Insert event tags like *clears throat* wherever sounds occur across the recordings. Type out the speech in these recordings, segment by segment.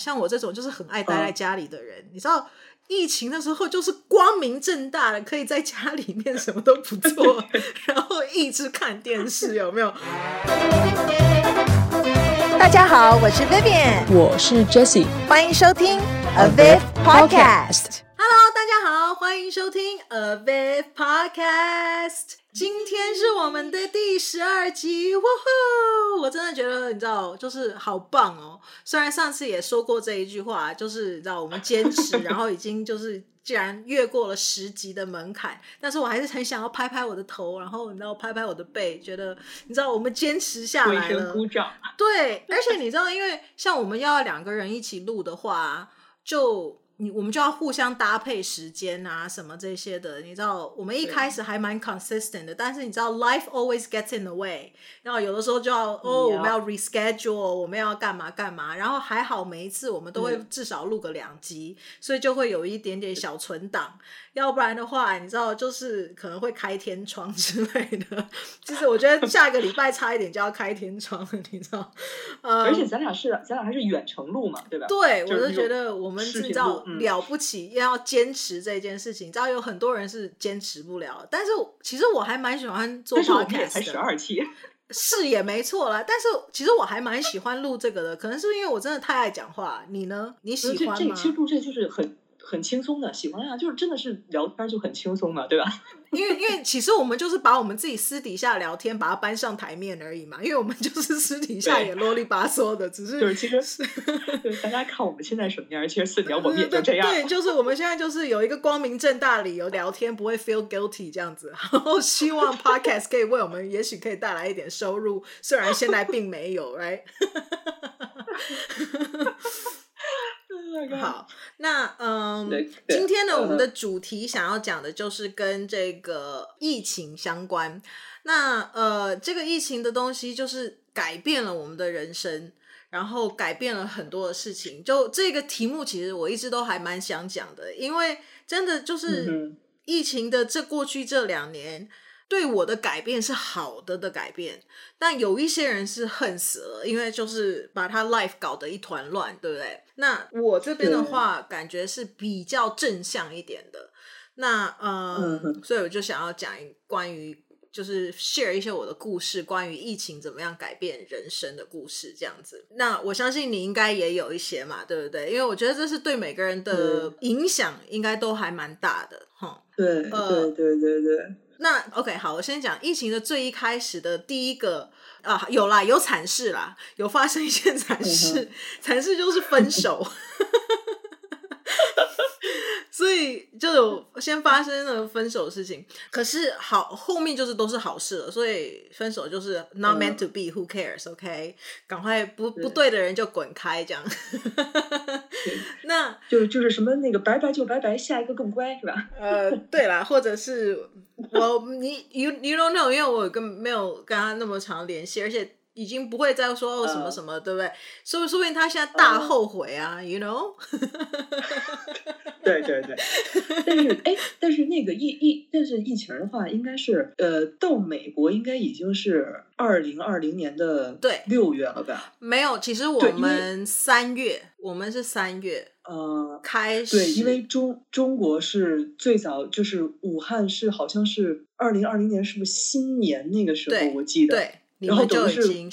像我这种就是很爱待在家里的人，嗯、你知道，疫情的时候就是光明正大的，可以在家里面什么都不做，*laughs* 然后一直看电视，有没有？大家好，我是 Vivian，我是 Jessie，欢迎收听 Aviv Podcast。Hello，大家好，欢迎收听 Aviv Podcast。今天是我们的第十二集，哇呼！我真的觉得你知道，就是好棒哦。虽然上次也说过这一句话，就是你知道我们坚持，*laughs* 然后已经就是既然越过了十集的门槛，但是我还是很想要拍拍我的头，然后你知道拍拍我的背，觉得你知道我们坚持下来了。鼓掌。对，而且你知道，因为像我们要两个人一起录的话，就。你我们就要互相搭配时间啊，什么这些的，你知道，我们一开始还蛮 consistent 的，但是你知道，life always gets in the way，然后有的时候就要哦，我们要 reschedule，我们要干嘛干嘛，然后还好每一次我们都会至少录个两集，所以就会有一点点小存档。要不然的话，你知道，就是可能会开天窗 *laughs* 之类的。就是我觉得下一个礼拜差一点就要开天窗了，你知道。呃，而且咱俩是咱俩还是远程录嘛，对吧？对，我就觉得我们知道了不起，要坚持这件事情。你知道有很多人是坚持不了，但是其实我还蛮喜欢做 podcast 的。才十二期，*laughs* 是也没错啦。但是其实我还蛮喜欢录这个的，可能是因为我真的太爱讲话。你呢？你喜欢吗？这其实录这就是很。很轻松的，喜欢呀，就是真的是聊天就很轻松嘛，对吧？*laughs* 因为因为其实我们就是把我们自己私底下聊天把它搬上台面而已嘛，因为我们就是私底下也啰里吧嗦的，只是就是其实是对大家看我们现在什么样，其实私聊我们也就这样。对，就是我们现在就是有一个光明正大理由聊天，不会 feel guilty 这样子，然后希望 podcast 可以为我们也许可以带来一点收入，虽然现在并没有，right？*laughs* 好，那嗯，今天呢，我们的主题想要讲的就是跟这个疫情相关。那呃，这个疫情的东西就是改变了我们的人生，然后改变了很多的事情。就这个题目，其实我一直都还蛮想讲的，因为真的就是疫情的这过去这两年。对我的改变是好的的改变，但有一些人是恨死了，因为就是把他 life 搞得一团乱，对不对？那我这边的话，感觉是比较正向一点的。那呃，嗯，所以我就想要讲关于就是 share 一些我的故事，关于疫情怎么样改变人生的故事，这样子。那我相信你应该也有一些嘛，对不对？因为我觉得这是对每个人的影响，应该都还蛮大的，哈。对，呃、对，对，对，对。那 OK，好，我先讲疫情的最一开始的第一个啊，有啦，有惨事啦，有发生一件惨事，惨事就是分手。*laughs* 所以就有先发生了分手的事情，可是好后面就是都是好事了，所以分手就是 not meant to be，who cares？OK，赶快不不对的人就滚开，这样。*laughs* 那就就是什么那个拜拜就拜拜，下一个更乖是吧？*laughs* 呃，对啦，或者是我你 you you don't know，因为我跟没有跟他那么长联系，而且。已经不会再说哦什么什么，uh, 对不对？说不说不定他现在大后悔啊、uh,，you know？*laughs* 对 *laughs* 对对，*laughs* 但是哎，但是那个疫疫，但是疫情的话，应该是呃，到美国应该已经是二零二零年的对六月了吧？没有，其实我们三月，我们是三月呃开始，对，因为中中国是最早，就是武汉是好像是二零二零年，是不是新年那个时候？我记得。对然后等于是一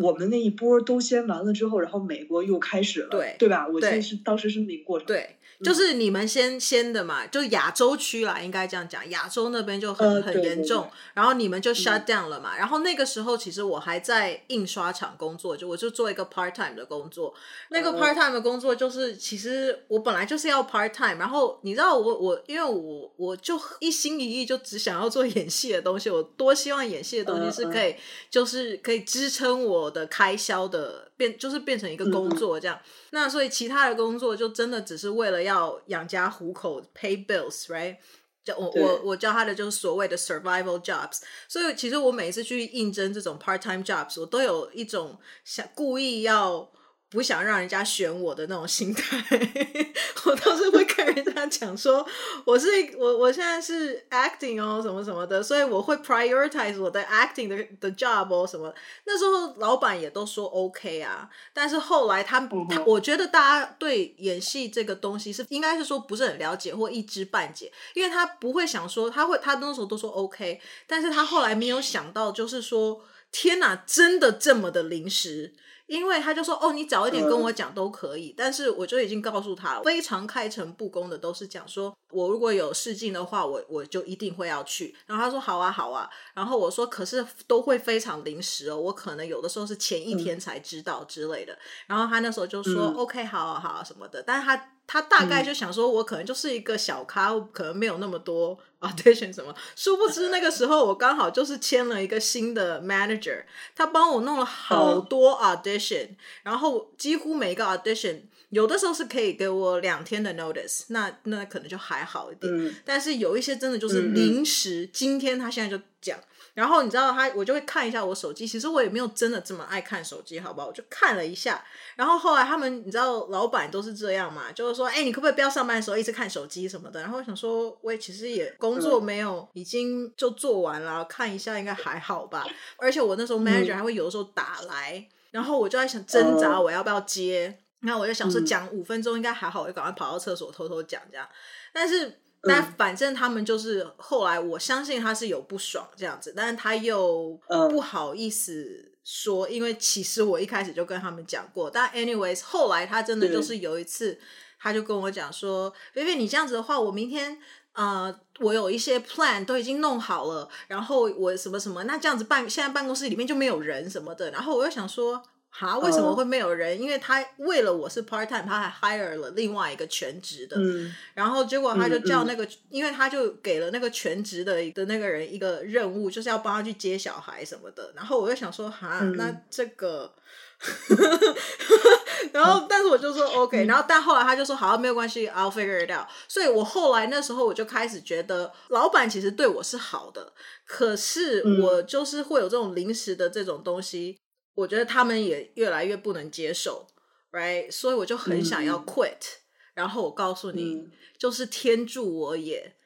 我们那一波都先完了之后，然后美国又开始了，对对吧？我记得是当时是那个过程。对。就是你们先先的嘛，就亚洲区啦，应该这样讲，亚洲那边就很、呃、很严重，然后你们就 shut down 了嘛。嗯、然后那个时候其实我还在印刷厂工作，就我就做一个 part time 的工作。那个 part time 的工作就是，其实我本来就是要 part time，然后你知道我我因为我我就一心一意就只想要做演戏的东西，我多希望演戏的东西是可以、呃、就是可以支撑我的开销的。变就是变成一个工作这样，嗯，那所以其他的工作就真的只是为了要养家糊口，pay bills，right？就我我我教他的就是所谓的 survival jobs。所以其实我每次去应征这种 part time jobs，我都有一种想故意要不想让人家选我的那种心态，*laughs* 我倒是会跟人家讲说，我是我我现在是 acting 哦，什么什么的，所以我会 prioritize 我的 acting 的的 job 哦，什么。那时候老板也都说 OK 啊，但是后来他他，我觉得大家对演戏这个东西是应该是说不是很了解或一知半解，因为他不会想说他会他那时候都说 OK，但是他后来没有想到就是说，天哪，真的这么的临时。因为他就说哦，你早一点跟我讲都可以，嗯、但是我就已经告诉他了，非常开诚布公的都是讲说，我如果有试镜的话，我我就一定会要去。然后他说好啊好啊，然后我说可是都会非常临时哦，我可能有的时候是前一天才知道之类的。嗯、然后他那时候就说、嗯、OK 好啊好啊什么的，但是他。他大概就想说，我可能就是一个小咖，嗯、可能没有那么多 *laughs* audition 什么。殊不知那个时候，我刚好就是签了一个新的 manager，他帮我弄了好多 audition，、嗯、然后几乎每一个 audition，有的时候是可以给我两天的 notice，那那可能就还好一点。嗯、但是有一些真的就是临时，嗯、今天他现在就讲。然后你知道他，我就会看一下我手机。其实我也没有真的这么爱看手机，好不好？我就看了一下。然后后来他们，你知道，老板都是这样嘛，就是说，哎，你可不可以不要上班的时候一直看手机什么的？然后我想说，我也其实也工作没有，已经就做完了，看一下应该还好吧。而且我那时候 manager 还会有的时候打来，然后我就在想挣扎我要不要接。然后我就想说，讲五分钟应该还好，我就赶快跑到厕所偷偷讲这样。但是。但反正他们就是后来，我相信他是有不爽这样子，但是他又不好意思说，因为其实我一开始就跟他们讲过。但 anyways，后来他真的就是有一次，他就跟我讲说：“菲菲，你这样子的话，我明天呃，我有一些 plan 都已经弄好了，然后我什么什么，那这样子办，现在办公室里面就没有人什么的。”然后我又想说。哈？为什么会没有人？因为他为了我是 part time，他还 hire 了另外一个全职的。嗯，然后结果他就叫那个，嗯嗯、因为他就给了那个全职的的那个人一个任务，就是要帮他去接小孩什么的。然后我就想说，哈，嗯、那这个 *laughs* *laughs* 然后但是我就说 OK，然后但后来他就说，好，没有关系，I'll figure it out。所以我后来那时候我就开始觉得，老板其实对我是好的，可是我就是会有这种临时的这种东西。我觉得他们也越来越不能接受，right？所以我就很想要 quit，、嗯、然后我告诉你，嗯、就是天助我也，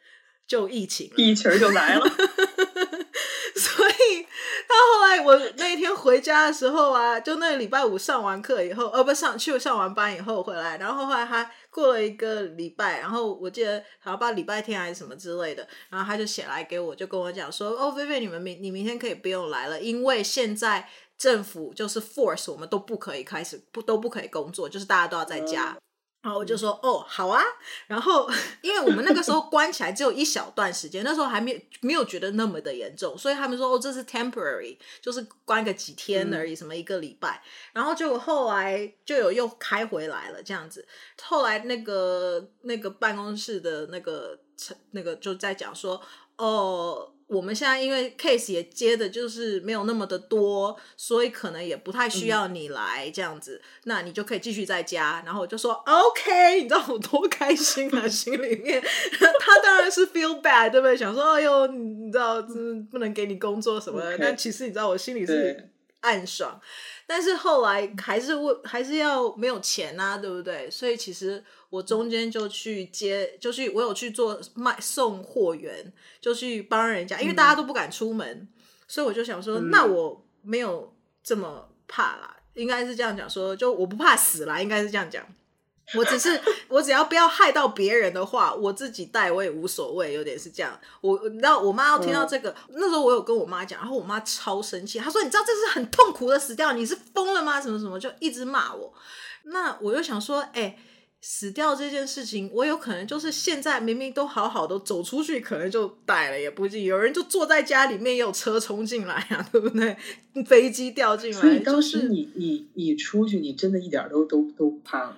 就疫情了，疫情就来了。*laughs* 所以到后来我那一天回家的时候啊，就那个礼拜五上完课以后，呃，不上去上完班以后回来，然后后来他过了一个礼拜，然后我记得好像把礼拜天还是什么之类的，然后他就写来给我，就跟我讲说，哦，菲菲，你们明你明天可以不用来了，因为现在。政府就是 force 我们都不可以开始不都不可以工作，就是大家都要在家。嗯、然后我就说哦好啊，然后因为我们那个时候关起来只有一小段时间，那时候还没有没有觉得那么的严重，所以他们说哦这是 temporary，就是关个几天而已，嗯、什么一个礼拜。然后就后来就有又开回来了这样子。后来那个那个办公室的那个那个就在讲说哦。我们现在因为 case 也接的就是没有那么的多，所以可能也不太需要你来这样子，嗯、那你就可以继续在家。然后我就说 OK，你知道我多开心啊，心里面他当然是 feel bad，对不对？想说哎呦，你知道不能给你工作什么的.但其实你知道我心里是暗爽。但是后来还是为，还是要没有钱呐、啊，对不对？所以其实我中间就去接，就去我有去做卖送货员，就去帮人家，因为大家都不敢出门，嗯、所以我就想说，嗯、那我没有这么怕啦，应该是这样讲说，就我不怕死啦，应该是这样讲。我只是我只要不要害到别人的话，我自己带我也无所谓，有点是这样。我你知道，我妈要听到这个，嗯、那时候我有跟我妈讲，然后我妈超生气，她说：“你知道这是很痛苦的死掉，你是疯了吗？什么什么，就一直骂我。”那我就想说，哎、欸，死掉这件事情，我有可能就是现在明明都好好的走出去，可能就带了，也不一定。有人就坐在家里面，也有车冲进来啊，对不对？飞机掉进来。所以当时你、就是、你你出去，你真的一点都都都不怕吗？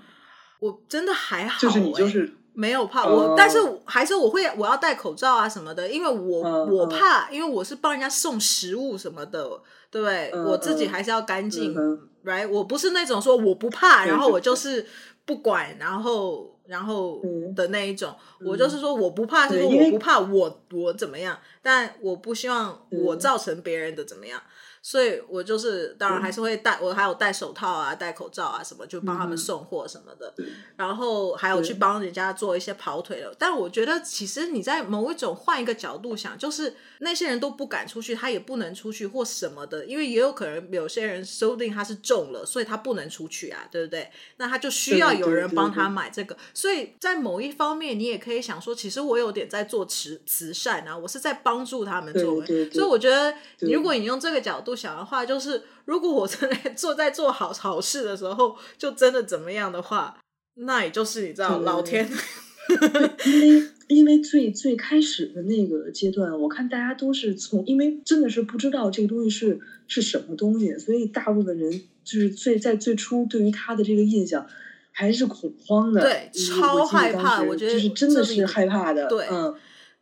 我真的还好、欸，就是你就是没有怕我，但是还是我会我要戴口罩啊什么的，因为我、uh, 我怕，uh, 因为我是帮人家送食物什么的，对不对？Uh, 我自己还是要干净、uh,，right？我不是那种说我不怕，然后我就是不管，然后然后的那一种，嗯、我就是说我不怕，是说我不怕我我怎么样，但我不希望我造成别人的怎么样。所以我就是当然还是会戴，我还有戴手套啊，戴口罩啊什么，就帮他们送货什么的。然后还有去帮人家做一些跑腿的。但我觉得其实你在某一种换一个角度想，就是那些人都不敢出去，他也不能出去或什么的，因为也有可能有些人说不定他是中了，所以他不能出去啊，对不对？那他就需要有人帮他买这个。所以在某一方面，你也可以想说，其实我有点在做慈慈善啊，我是在帮助他们做。所以我觉得，如果你用这个角度。不想的话，就是如果我真的 *laughs* 做在做好好事的时候，就真的怎么样的话，那也就是你知道，老天。因为 *laughs* 因为最最开始的那个阶段，我看大家都是从，因为真的是不知道这个东西是是什么东西，所以大部分人就是最在最初对于他的这个印象还是恐慌的，对，超害怕。我觉得就是真的是害怕的，对，嗯，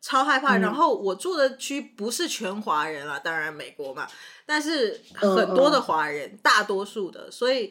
超害怕。然后我住的区不是全华人啊，当然美国嘛。但是很多的华人，uh, uh, 大多数的，所以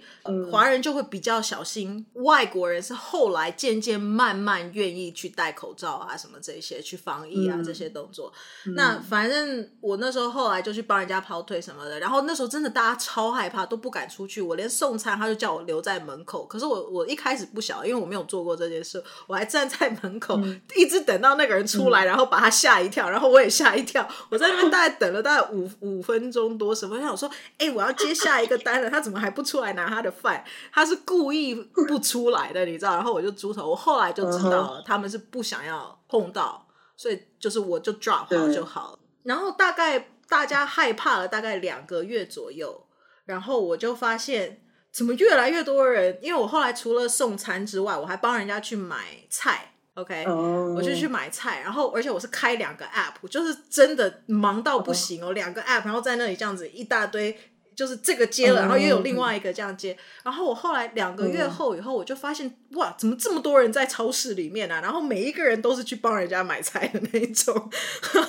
华人就会比较小心。Uh, 外国人是后来渐渐慢慢愿意去戴口罩啊，什么这些去防疫啊、uh, 这些动作。那反正我那时候后来就去帮人家跑腿什么的，然后那时候真的大家超害怕，都不敢出去。我连送餐他就叫我留在门口，可是我我一开始不晓得，因为我没有做过这件事，我还站在门口、uh, 一直等到那个人出来，然后把他吓一跳，然后我也吓一跳。我在那边大概等了大概五五分钟多。我什么？我想说，哎、欸，我要接下一个单了，他怎么还不出来拿他的饭？他是故意不出来的，你知道？然后我就猪头，我后来就知道了，他们是不想要碰到，所以就是我就 drop 好就好了。然后大概大家害怕了大概两个月左右，然后我就发现怎么越来越多人，因为我后来除了送餐之外，我还帮人家去买菜。OK，、oh. 我就去买菜，然后而且我是开两个 app，就是真的忙到不行哦，两、oh. 个 app，然后在那里这样子一大堆，就是这个接了，然后又有另外一个这样接，oh. 然后我后来两个月后以后，我就发现、oh. 哇，怎么这么多人在超市里面啊？然后每一个人都是去帮人家买菜的那一种，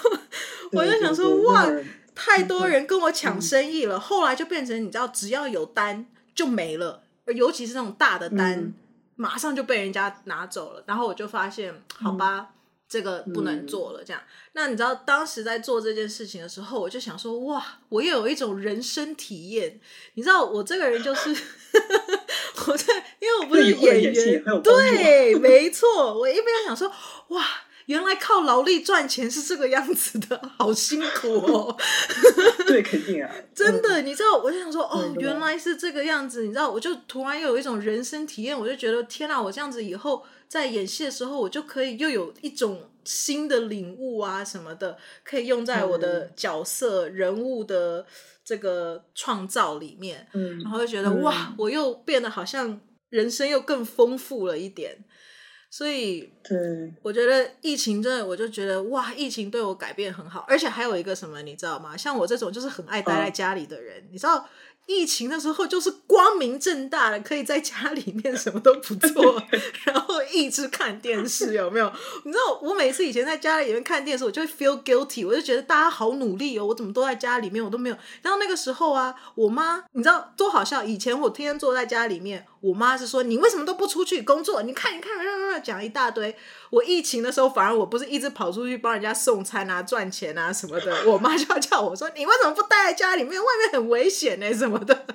*laughs* 我就想说哇，太多人跟我抢生意了。嗯、后来就变成你知道，只要有单就没了，尤其是那种大的单。嗯马上就被人家拿走了，然后我就发现，好吧，嗯、这个不能做了。这样，嗯、那你知道当时在做这件事情的时候，我就想说，哇，我又有一种人生体验。你知道，我这个人就是，*laughs* 我在因为我不是演员，对，没错，我一边想说，哇。原来靠劳力赚钱是这个样子的，好辛苦哦。*laughs* 对，肯定啊。真的，你知道，我就想说，哦，原来是这个样子。你知道，我就突然又有一种人生体验，我就觉得，天哪！我这样子以后在演戏的时候，我就可以又有一种新的领悟啊什么的，可以用在我的角色人物的这个创造里面。嗯，然后就觉得哇，我又变得好像人生又更丰富了一点。所以，对，我觉得疫情真的，我就觉得哇，疫情对我改变很好，而且还有一个什么，你知道吗？像我这种就是很爱待在家里的人，你知道。疫情的时候，就是光明正大的，可以在家里面什么都不做，*laughs* 然后一直看电视，有没有？你知道，我每次以前在家里面看电视，我就会 feel guilty，我就觉得大家好努力哦，我怎么都在家里面，我都没有。然后那个时候啊，我妈，你知道多好笑？以前我天天坐在家里面，我妈是说，你为什么都不出去工作？你看，你看，讲一大堆。我疫情的时候，反而我不是一直跑出去帮人家送餐啊、赚钱啊什么的，我妈就要叫我说：“你为什么不待在家里面？外面很危险呢，什么的。”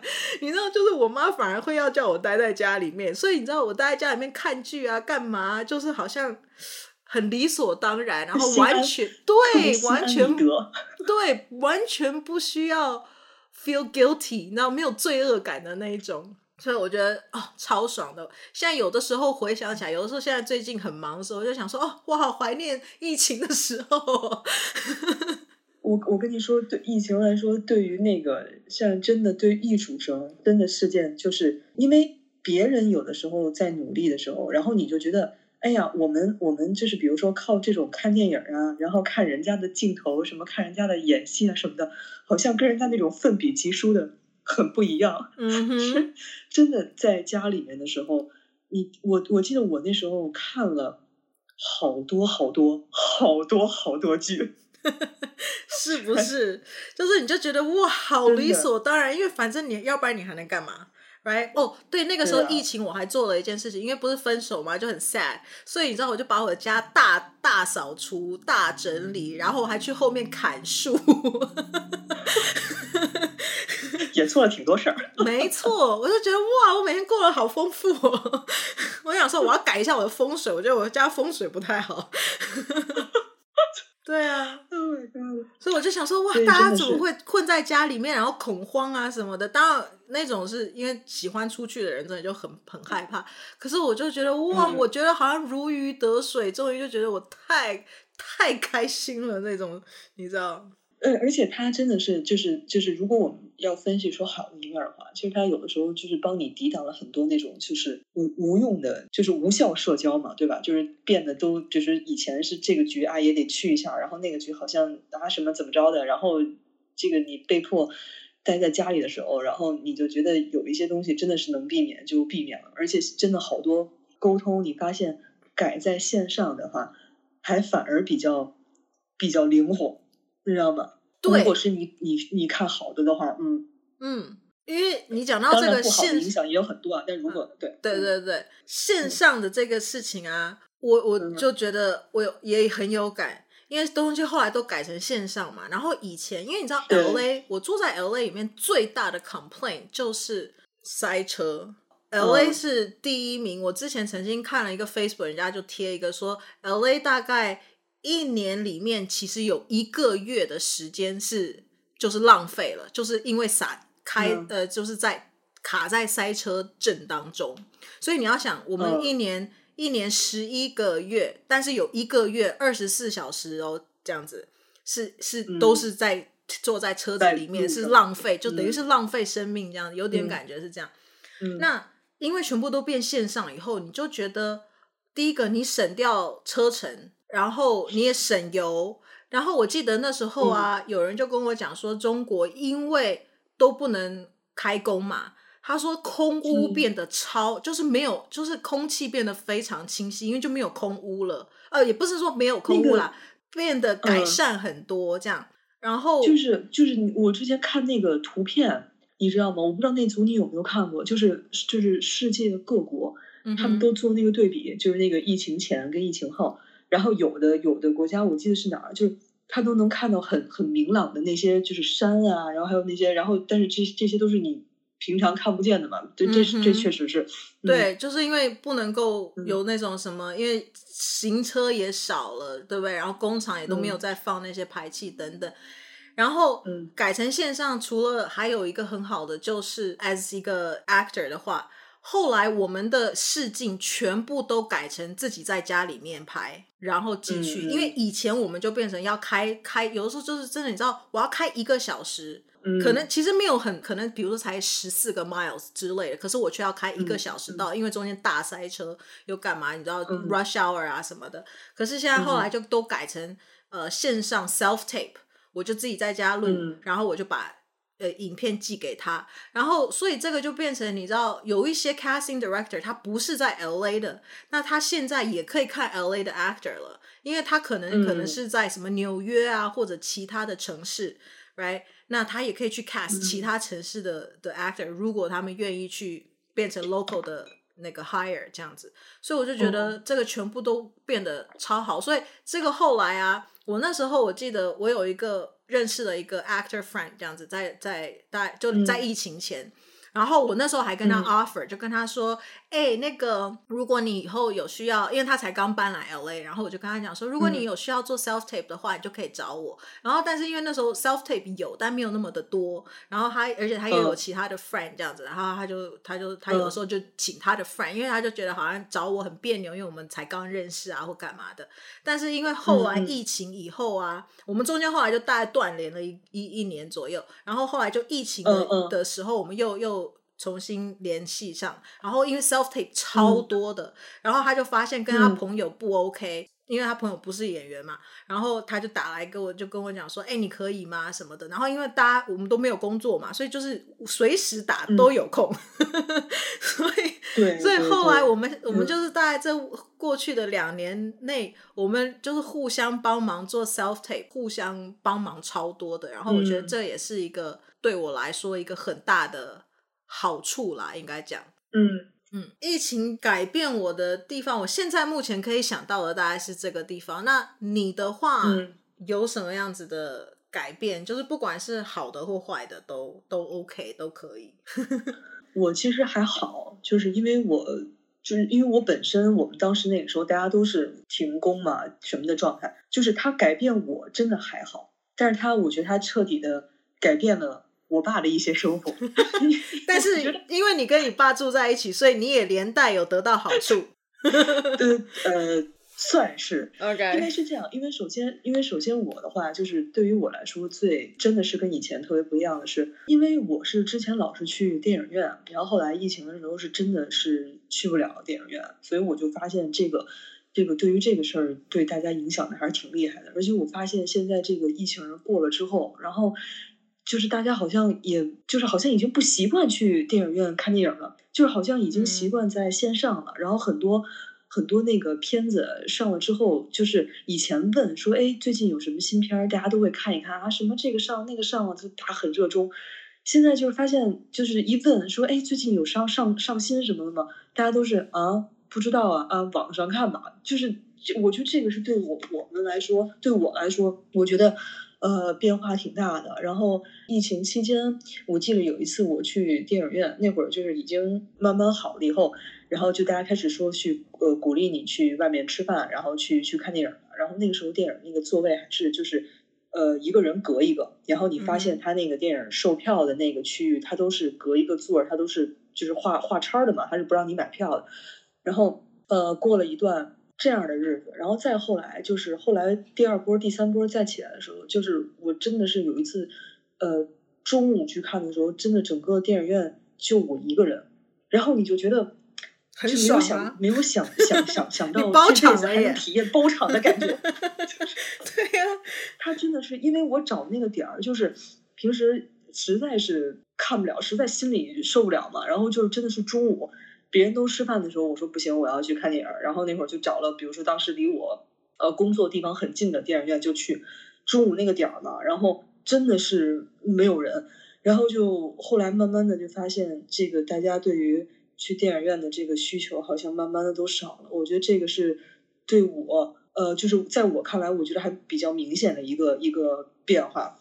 你知道，就是我妈反而会要叫我待在家里面，所以你知道，我待在家里面看剧啊、干嘛，就是好像很理所当然，然后完全对，完全对，完全不需要 feel guilty，你知道，没有罪恶感的那一种。所以我觉得哦，超爽的。现在有的时候回想起来，有的时候现在最近很忙的时候，我就想说哦，我好怀念疫情的时候。*laughs* 我我跟你说，对疫情来说，对于那个像真的对艺术生，真的事件，就是因为别人有的时候在努力的时候，然后你就觉得，哎呀，我们我们就是比如说靠这种看电影啊，然后看人家的镜头，什么看人家的演戏啊什么的，好像跟人家那种奋笔疾书的。很不一样，嗯哼，真的在家里面的时候，你我我记得我那时候看了好多好多好多好多剧，*laughs* 是不是？就是你就觉得哇，好理所当然，因为反正你要不然你还能干嘛？Right？哦、oh，对，那个时候疫情我还做了一件事情，因为不是分手嘛，就很 sad，所以你知道我就把我的家大大扫除、大整理，然后我还去后面砍树。*laughs* 也做了挺多事儿。*laughs* 没错，我就觉得哇，我每天过得好丰富哦。*laughs* 我想说，我要改一下我的风水，我觉得我家风水不太好。*laughs* 对啊，Oh my God！所以我就想说，哇，大家怎么会困在家里面，然后恐慌啊什么的？当然，那种是因为喜欢出去的人，真的就很很害怕。可是我就觉得，哇，嗯、我觉得好像如鱼得水，终于就觉得我太太开心了那种，你知道？呃，而且他真的是，就是就是，如果我们要分析说好的一面的话，其实他有的时候就是帮你抵挡了很多那种就是无无用的，就是无效社交嘛，对吧？就是变得都就是以前是这个局啊也得去一下，然后那个局好像啊什么怎么着的，然后这个你被迫待在家里的时候，然后你就觉得有一些东西真的是能避免就避免了，而且真的好多沟通，你发现改在线上的话，还反而比较比较灵活。你知道吗？对，如果是你你你看好的的话，嗯嗯，因为你讲到这个线影响也有很多啊。但如果、嗯、对对对对线上的这个事情啊，嗯、我我就觉得我有也很有感，因为东西后来都改成线上嘛。然后以前，因为你知道 LA，我住在 LA 里面最大的 complaint 就是塞车。LA 是第一名。嗯、我之前曾经看了一个 Facebook，人家就贴一个说 LA 大概。一年里面其实有一个月的时间是就是浪费了，就是因为闪开、嗯、呃，就是在卡在塞车阵当中。所以你要想，我们一年、嗯、一年十一个月，但是有一个月二十四小时哦，这样子是是都是在、嗯、坐在车子里面是浪费，就等于是浪费生命这样，有点感觉是这样。嗯、那因为全部都变线上以后，你就觉得第一个你省掉车程。然后你也省油，然后我记得那时候啊，嗯、有人就跟我讲说，中国因为都不能开工嘛，他说空污变得超，嗯、就是没有，就是空气变得非常清晰，因为就没有空污了。呃，也不是说没有空污啦，那个、变得改善很多这样。呃、然后就是就是我之前看那个图片，你知道吗？我不知道那组你有没有看过，就是就是世界各国，嗯、他们都做那个对比，就是那个疫情前跟疫情后。然后有的有的国家，我记得是哪儿，就是他都能看到很很明朗的那些就是山啊，然后还有那些，然后但是这这些都是你平常看不见的嘛，这这这确实是，嗯、对，就是因为不能够有那种什么，嗯、因为行车也少了，对不对？然后工厂也都没有再放那些排气等等，嗯、然后改成线上，除了还有一个很好的就是 as 一个 actor 的话。后来我们的试镜全部都改成自己在家里面拍，然后进去。嗯、因为以前我们就变成要开开，有的时候就是真的，你知道，我要开一个小时，嗯、可能其实没有很可能，比如说才十四个 miles 之类的，可是我却要开一个小时到，嗯、因为中间大塞车又干嘛，你知道、嗯、rush hour 啊什么的。可是现在后来就都改成、嗯、呃线上 self tape，我就自己在家录，嗯、然后我就把。呃，影片寄给他，然后所以这个就变成你知道，有一些 casting director 他不是在 LA 的，那他现在也可以看 LA 的 actor 了，因为他可能可能是在什么纽约啊或者其他的城市，right？那他也可以去 cast 其他城市的的 actor，如果他们愿意去变成 local 的那个 hire 这样子，所以我就觉得这个全部都变得超好，所以这个后来啊，我那时候我记得我有一个。认识了一个 actor friend，这样子，在在在就在疫情前。嗯然后我那时候还跟他 offer，、嗯、就跟他说，哎、欸，那个如果你以后有需要，因为他才刚搬来 LA，然后我就跟他讲说，如果你有需要做 self tape 的话，嗯、你就可以找我。然后但是因为那时候 self tape 有，但没有那么的多。然后他而且他也有其他的 friend 这样子，然后他就他就他有的时候就请他的 friend，、嗯、因为他就觉得好像找我很别扭，因为我们才刚认识啊或干嘛的。但是因为后来疫情以后啊，嗯、我们中间后来就大概断联了一一一年左右。然后后来就疫情的的时候，我们又又。重新联系上，然后因为 self tape 超多的，嗯、然后他就发现跟他朋友不 OK，、嗯、因为他朋友不是演员嘛，然后他就打来跟我就跟我讲说，哎，你可以吗？什么的。然后因为大家我们都没有工作嘛，所以就是随时打都有空，嗯、*laughs* 所以对，所以后来我们我们就是大概这过去的两年内，我们就是互相帮忙做 self tape，互相帮忙超多的。然后我觉得这也是一个、嗯、对我来说一个很大的。好处啦，应该讲，嗯。嗯，疫情改变我的地方，我现在目前可以想到的大概是这个地方。那你的话，嗯、有什么样子的改变，就是不管是好的或坏的，都都 OK，都可以。*laughs* 我其实还好，就是因为我就是因为我本身我们当时那个时候大家都是停工嘛什么的状态，就是他改变我真的还好，但是他我觉得他彻底的改变了我爸的一些生活。*laughs* 但是因为你跟你爸住在一起，所以你也连带有得到好处。*laughs* 呃呃。算是，Okay. 因为是这样，因为首先，因为首先我的话就是对于我来说最真的是跟以前特别不一样的是，因为我是之前老是去电影院，然后后来疫情的时候是真的是去不了电影院，所以我就发现这个这个对于这个事儿对大家影响的还是挺厉害的，而且我发现现在这个疫情过了之后，然后就是大家好像也就是好像已经不习惯去电影院看电影了，就是好像已经习惯在线上了，嗯、然后很多。很多那个片子上了之后，就是以前问说，哎，最近有什么新片儿，大家都会看一看啊，什么这个上那个上了，就大家很热衷。现在就是发现，就是一问说，哎，最近有上上上新什么的吗？大家都是啊，不知道啊啊，网上看吧。就是我觉得这个是对我我们来说，对我来说，我觉得呃变化挺大的。然后疫情期间，我记得有一次我去电影院，那会儿就是已经慢慢好了以后。然后就大家开始说去呃鼓励你去外面吃饭，然后去去看电影。然后那个时候电影那个座位还是就是呃一个人隔一个。然后你发现他那个电影售票的那个区域，他都是隔一个座，他都是就是画画叉的嘛，他是不让你买票的。然后呃过了一段这样的日子，然后再后来就是后来第二波、第三波再起来的时候，就是我真的是有一次呃中午去看的时候，真的整个电影院就我一个人，然后你就觉得。*laughs* 很爽啊！没有想想想想 *laughs* 到这辈子还能体验包场的感觉，*laughs* 对呀，他真的是因为我找那个点儿，就是平时实在是看不了，实在心里受不了嘛。然后就是真的是中午，别人都吃饭的时候，我说不行，我要去看电影。然后那会儿就找了，比如说当时离我呃工作地方很近的电影院，就去中午那个点儿嘛。然后真的是没有人，然后就后来慢慢的就发现，这个大家对于。去电影院的这个需求好像慢慢的都少了，我觉得这个是对我，呃，就是在我看来，我觉得还比较明显的一个一个变化。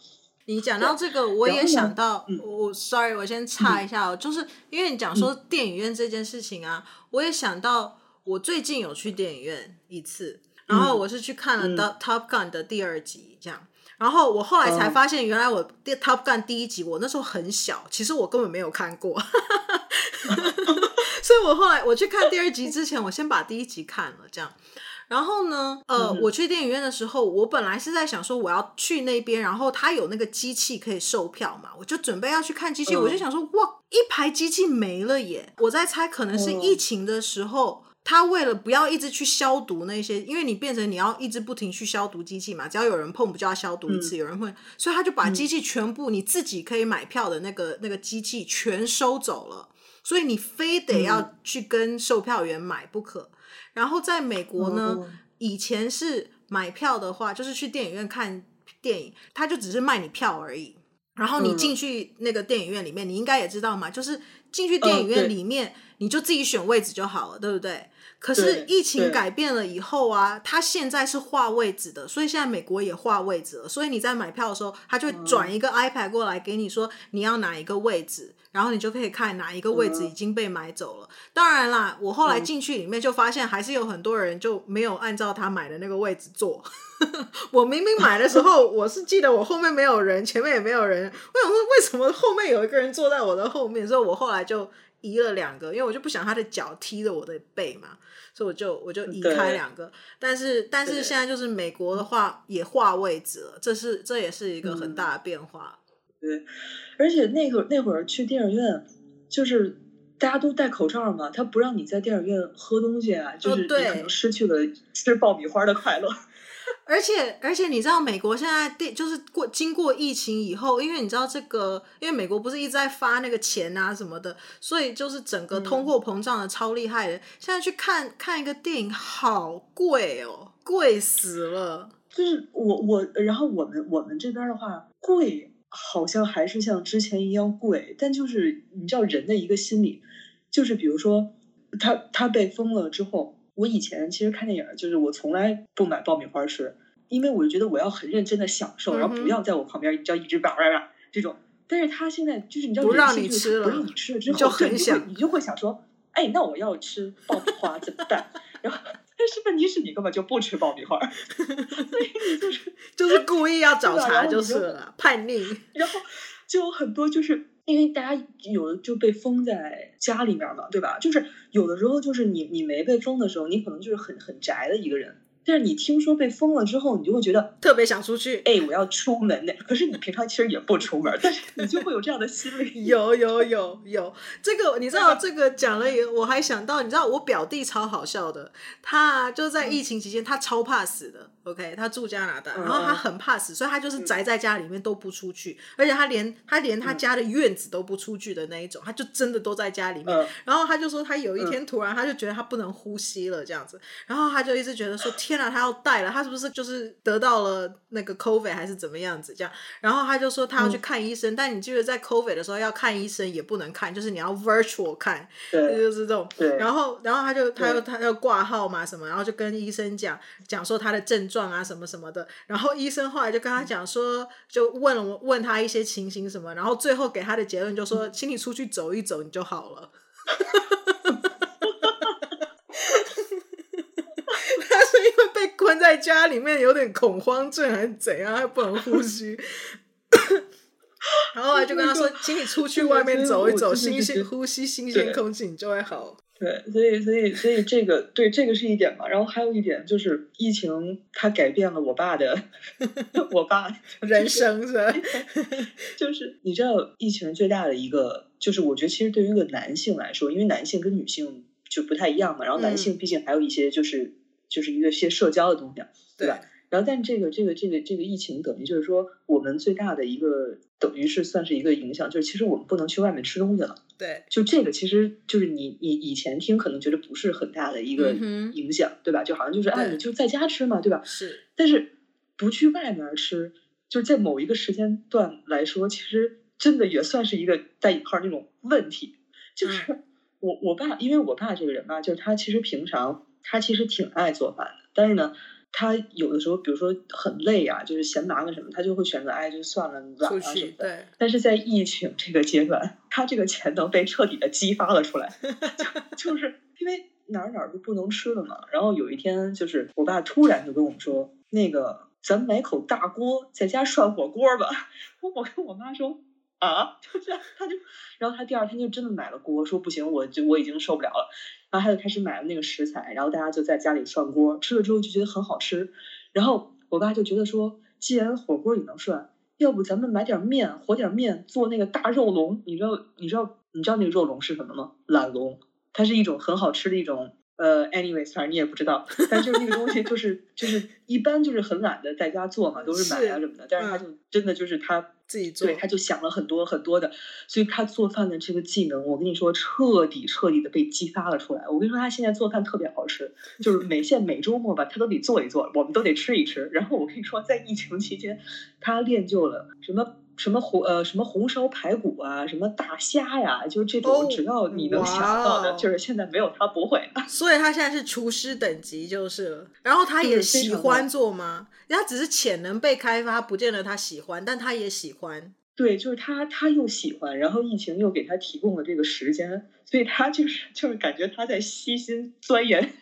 你讲到这个，我也想到，我、嗯、sorry，我先插一下哦，嗯、就是因为你讲说电影院这件事情啊，嗯、我也想到我最近有去电影院一次，然后我是去看了《Top Gun》的第二集，这样。然后我后来才发现，原来我《Top Gun》第一集我那时候很小，其实我根本没有看过，*laughs* 所以我后来我去看第二集之前，我先把第一集看了，这样。然后呢，呃，我去电影院的时候，我本来是在想说我要去那边，然后他有那个机器可以售票嘛，我就准备要去看机器，我就想说哇，一排机器没了耶！我在猜，可能是疫情的时候。他为了不要一直去消毒那些，因为你变成你要一直不停去消毒机器嘛，只要有人碰不就要消毒一次，嗯、有人碰，所以他就把机器全部、嗯、你自己可以买票的那个那个机器全收走了，所以你非得要去跟售票员买不可。然后在美国呢，嗯、以前是买票的话，就是去电影院看电影，他就只是卖你票而已。然后你进去那个电影院里面，嗯、你应该也知道嘛，就是进去电影院里面，呃、你就自己选位置就好了，对不对？可是疫情改变了以后啊，他现在是划位置的，所以现在美国也划位置了。所以你在买票的时候，他就会转一个 iPad 过来给你说你要哪一个位置，然后你就可以看哪一个位置已经被买走了。当然啦，我后来进去里面就发现还是有很多人就没有按照他买的那个位置坐。*laughs* 我明明买的时候，我是记得我后面没有人，前面也没有人。我想说为什么后面有一个人坐在我的后面？所以我后来就移了两个，因为我就不想他的脚踢着我的背嘛。所以我就我就移开两个，但是但是现在就是美国的话也划位置了，这是这也是一个很大的变化。对，而且那个那会儿去电影院，就是大家都戴口罩嘛，他不让你在电影院喝东西啊，就是你可能失去了吃爆米花的快乐。而且而且你知道美国现在电就是过经过疫情以后，因为你知道这个，因为美国不是一直在发那个钱啊什么的，所以就是整个通货膨胀的超厉害的。嗯、现在去看看一个电影好贵哦，贵死了。就是我我然后我们我们这边的话贵，好像还是像之前一样贵，但就是你知道人的一个心理，就是比如说他他被封了之后。我以前其实看电影，就是我从来不买爆米花吃，因为我就觉得我要很认真的享受，然后不要在我旁边，你知道一直叭叭叭这种。但是他现在就是你知道，不让你吃了，不让你吃了之后，就很想，你就会想说，哎，那我要吃爆米花怎么办？然后，但是问题是你根本就不吃爆米花，*laughs* 所以你就是就是故意要找茬就是了，叛逆。*laughs* 然后就有很多就是因为大家有的就被封在家里面嘛，对吧？就是有的时候就是你你没被封的时候，你可能就是很很宅的一个人。但是你听说被封了之后，你就会觉得特别想出去。哎，我要出门呢。可是你平常其实也不出门，但是你就会有这样的心理。*laughs* 有有有有，这个你知道，这个讲了以后，我还想到，你知道我表弟超好笑的，他就在疫情期间，他超怕死的。OK，他住加拿大，然后他很怕死，所以他就是宅在家里面都不出去，而且他连他连他家的院子都不出去的那一种，他就真的都在家里面。然后他就说，他有一天突然他就觉得他不能呼吸了这样子，然后他就一直觉得说，*laughs* 天哪，他要带了，他是不是就是得到了那个 COVID 还是怎么样子这样？然后他就说他要去看医生，但你记得在 COVID 的时候要看医生也不能看，就是你要 virtual 看，*laughs* 就是这种。然后然后他就他又他要挂号嘛什么，然后就跟医生讲讲说他的症状。状啊什么什么的，然后医生后来就跟他讲说，就问了问他一些情形什么，然后最后给他的结论就说，请你出去走一走，你就好了。他是因为被关在家里面有点恐慌症还是怎样，还不能呼吸。*laughs* 然后后来就跟他说，请你出去外面走一走，*laughs* 新鲜呼吸新鲜空气，你就会好。对，所以所以所以这个对这个是一点嘛，然后还有一点就是疫情它改变了我爸的，*laughs* 我爸人生是吧？就是你知道疫情最大的一个，就是我觉得其实对于一个男性来说，因为男性跟女性就不太一样嘛，然后男性毕竟还有一些就是、嗯、就是一个些社交的东西，对吧？然后，但这个这个这个这个疫情等于就是说，我们最大的一个等于是算是一个影响，就是其实我们不能去外面吃东西了。对，就这个其实就是你你以前听可能觉得不是很大的一个影响，嗯、对吧？就好像就是哎，你就在家吃嘛，对吧？是。但是不去外面吃，就是在某一个时间段来说，其实真的也算是一个带引号那种问题。就是我我爸，因为我爸这个人吧，就是他其实平常他其实挺爱做饭的，但是呢。他有的时候，比如说很累啊，就是嫌麻烦什么，他就会选择哎，就算了，懒啊什么的。对。但是在疫情这个阶段，他这个潜能被彻底的激发了出来，*laughs* 就就是因为哪儿哪儿都不能吃了嘛。然后有一天，就是我爸突然就跟我们说：“那个，咱买口大锅，在家涮火锅吧。*laughs* ”我跟我妈说。啊，*laughs* 就这样，他就，然后他第二天就真的买了锅，说不行，我就我已经受不了了，然后他就开始买了那个食材，然后大家就在家里涮锅，吃了之后就觉得很好吃，然后我爸就觉得说，既然火锅也能涮，要不咱们买点面，和点面做那个大肉龙，你知道你知道你知道那个肉龙是什么吗？懒龙，它是一种很好吃的一种。呃，anyways，反正你也不知道，但就是那个东西，就是就是一般就是很懒的在家做嘛，都是买啊什么的。是但是他就真的就是他自己做，对，他就想了很多很多的，所以他做饭的这个技能，我跟你说，彻底彻底的被激发了出来。我跟你说，他现在做饭特别好吃，*laughs* 就是每现每周末吧，他都得做一做，我们都得吃一吃。然后我跟你说，在疫情期间，他练就了什么？什么红呃什么红烧排骨啊，什么大虾呀，就是这种只要你能想到的，oh, 就是现在没有他不会。*laughs* 所以他现在是厨师等级就是了。然后他也喜欢做吗？他只是潜能被开发，不见得他喜欢，但他也喜欢。对，就是他他又喜欢，然后疫情又给他提供了这个时间，所以他就是就是感觉他在悉心钻研。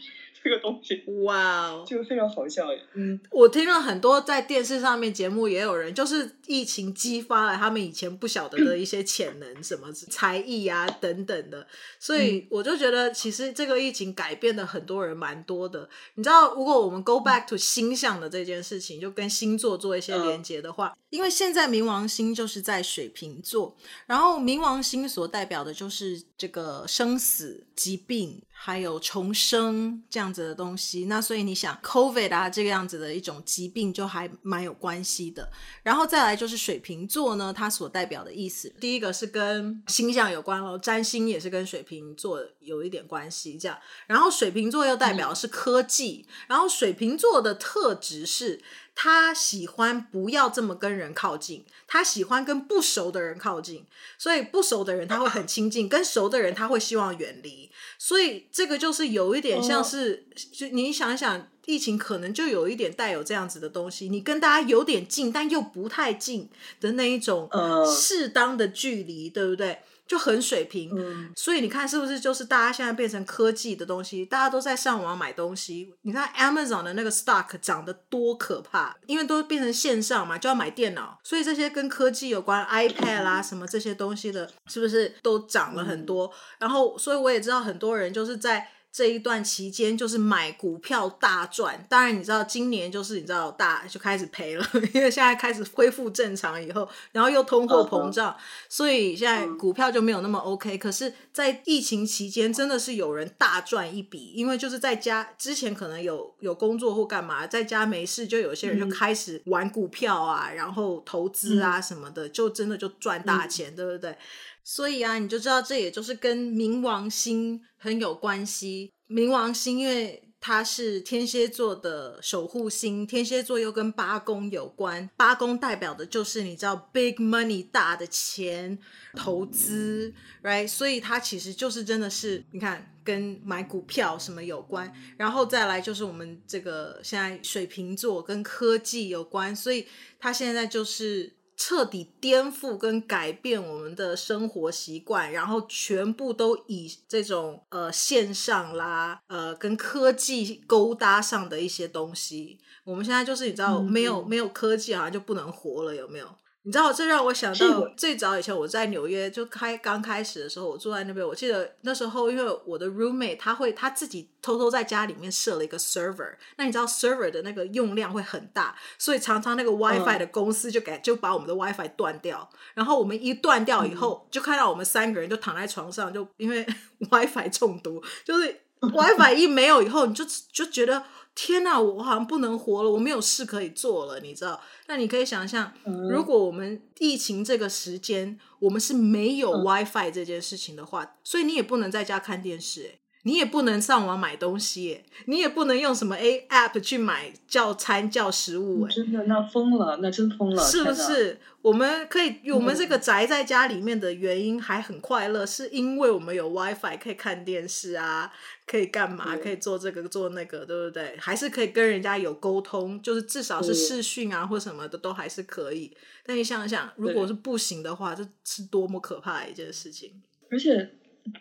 这个东西，哇哦就非常好笑耶。嗯，我听了很多在电视上面节目，也有人就是疫情激发了他们以前不晓得的一些潜能，什么才艺啊等等的。所以我就觉得，其实这个疫情改变了很多人蛮多的。你知道，如果我们 go back to 星象的这件事情，就跟星座做一些连接的话，嗯、因为现在冥王星就是在水瓶座，然后冥王星所代表的就是这个生死、疾病。还有重生这样子的东西，那所以你想，COVID 啊这个样子的一种疾病就还蛮有关系的。然后再来就是水瓶座呢，它所代表的意思，第一个是跟星象有关咯，占星也是跟水瓶座有一点关系这样。然后水瓶座又代表的是科技，然后水瓶座的特质是。他喜欢不要这么跟人靠近，他喜欢跟不熟的人靠近，所以不熟的人他会很亲近，跟熟的人他会希望远离。所以这个就是有一点像是，哦、就你想想，疫情可能就有一点带有这样子的东西，你跟大家有点近，但又不太近的那一种适当的距离，呃、对不对？就很水平，嗯，所以你看是不是就是大家现在变成科技的东西，大家都在上网买东西。你看 Amazon 的那个 stock 涨得多可怕，因为都变成线上嘛，就要买电脑，所以这些跟科技有关 iPad 啦什么这些东西的，是不是都涨了很多？然后，所以我也知道很多人就是在。这一段期间就是买股票大赚，当然你知道今年就是你知道大就开始赔了，*laughs* 因为现在开始恢复正常以后，然后又通货膨胀，uh. 所以现在股票就没有那么 OK。可是，在疫情期间真的是有人大赚一笔，因为就是在家之前可能有有工作或干嘛，在家没事，就有些人就开始玩股票啊，嗯、然后投资啊什么的，嗯、就真的就赚大钱，嗯、对不对？所以啊，你就知道这也就是跟冥王星很有关系。冥王星因为它是天蝎座的守护星，天蝎座又跟八宫有关，八宫代表的就是你知道 big money 大的钱投资，right？所以它其实就是真的是你看跟买股票什么有关，然后再来就是我们这个现在水瓶座跟科技有关，所以它现在就是。彻底颠覆跟改变我们的生活习惯，然后全部都以这种呃线上啦，呃跟科技勾搭上的一些东西，我们现在就是你知道，没有没有科技好像就不能活了，有没有？你知道，这让我想到最早以前我在纽约就开刚开始的时候，我住在那边。我记得那时候，因为我的 roommate 他会他自己偷偷在家里面设了一个 server。那你知道 server 的那个用量会很大，所以常常那个 WiFi 的公司就给就把我们的 WiFi 断掉。然后我们一断掉以后，就看到我们三个人就躺在床上，就因为 *laughs* WiFi 中毒，就是 WiFi 一没有以后，你就就觉得。天哪，我好像不能活了，我没有事可以做了，你知道？那你可以想象，如果我们疫情这个时间，我们是没有 WiFi 这件事情的话，所以你也不能在家看电视，诶。你也不能上网买东西，你也不能用什么 A App 去买叫餐叫食物，真的，那疯了，那真疯了，是不是？我们可以，我们这个宅在家里面的原因还很快乐，嗯、是因为我们有 WiFi 可以看电视啊，可以干嘛？可以做这个做那个，对不对？还是可以跟人家有沟通，就是至少是视讯啊或什么的都还是可以。但你想想，如果是不行的话，对这是多么可怕的一件事情。而且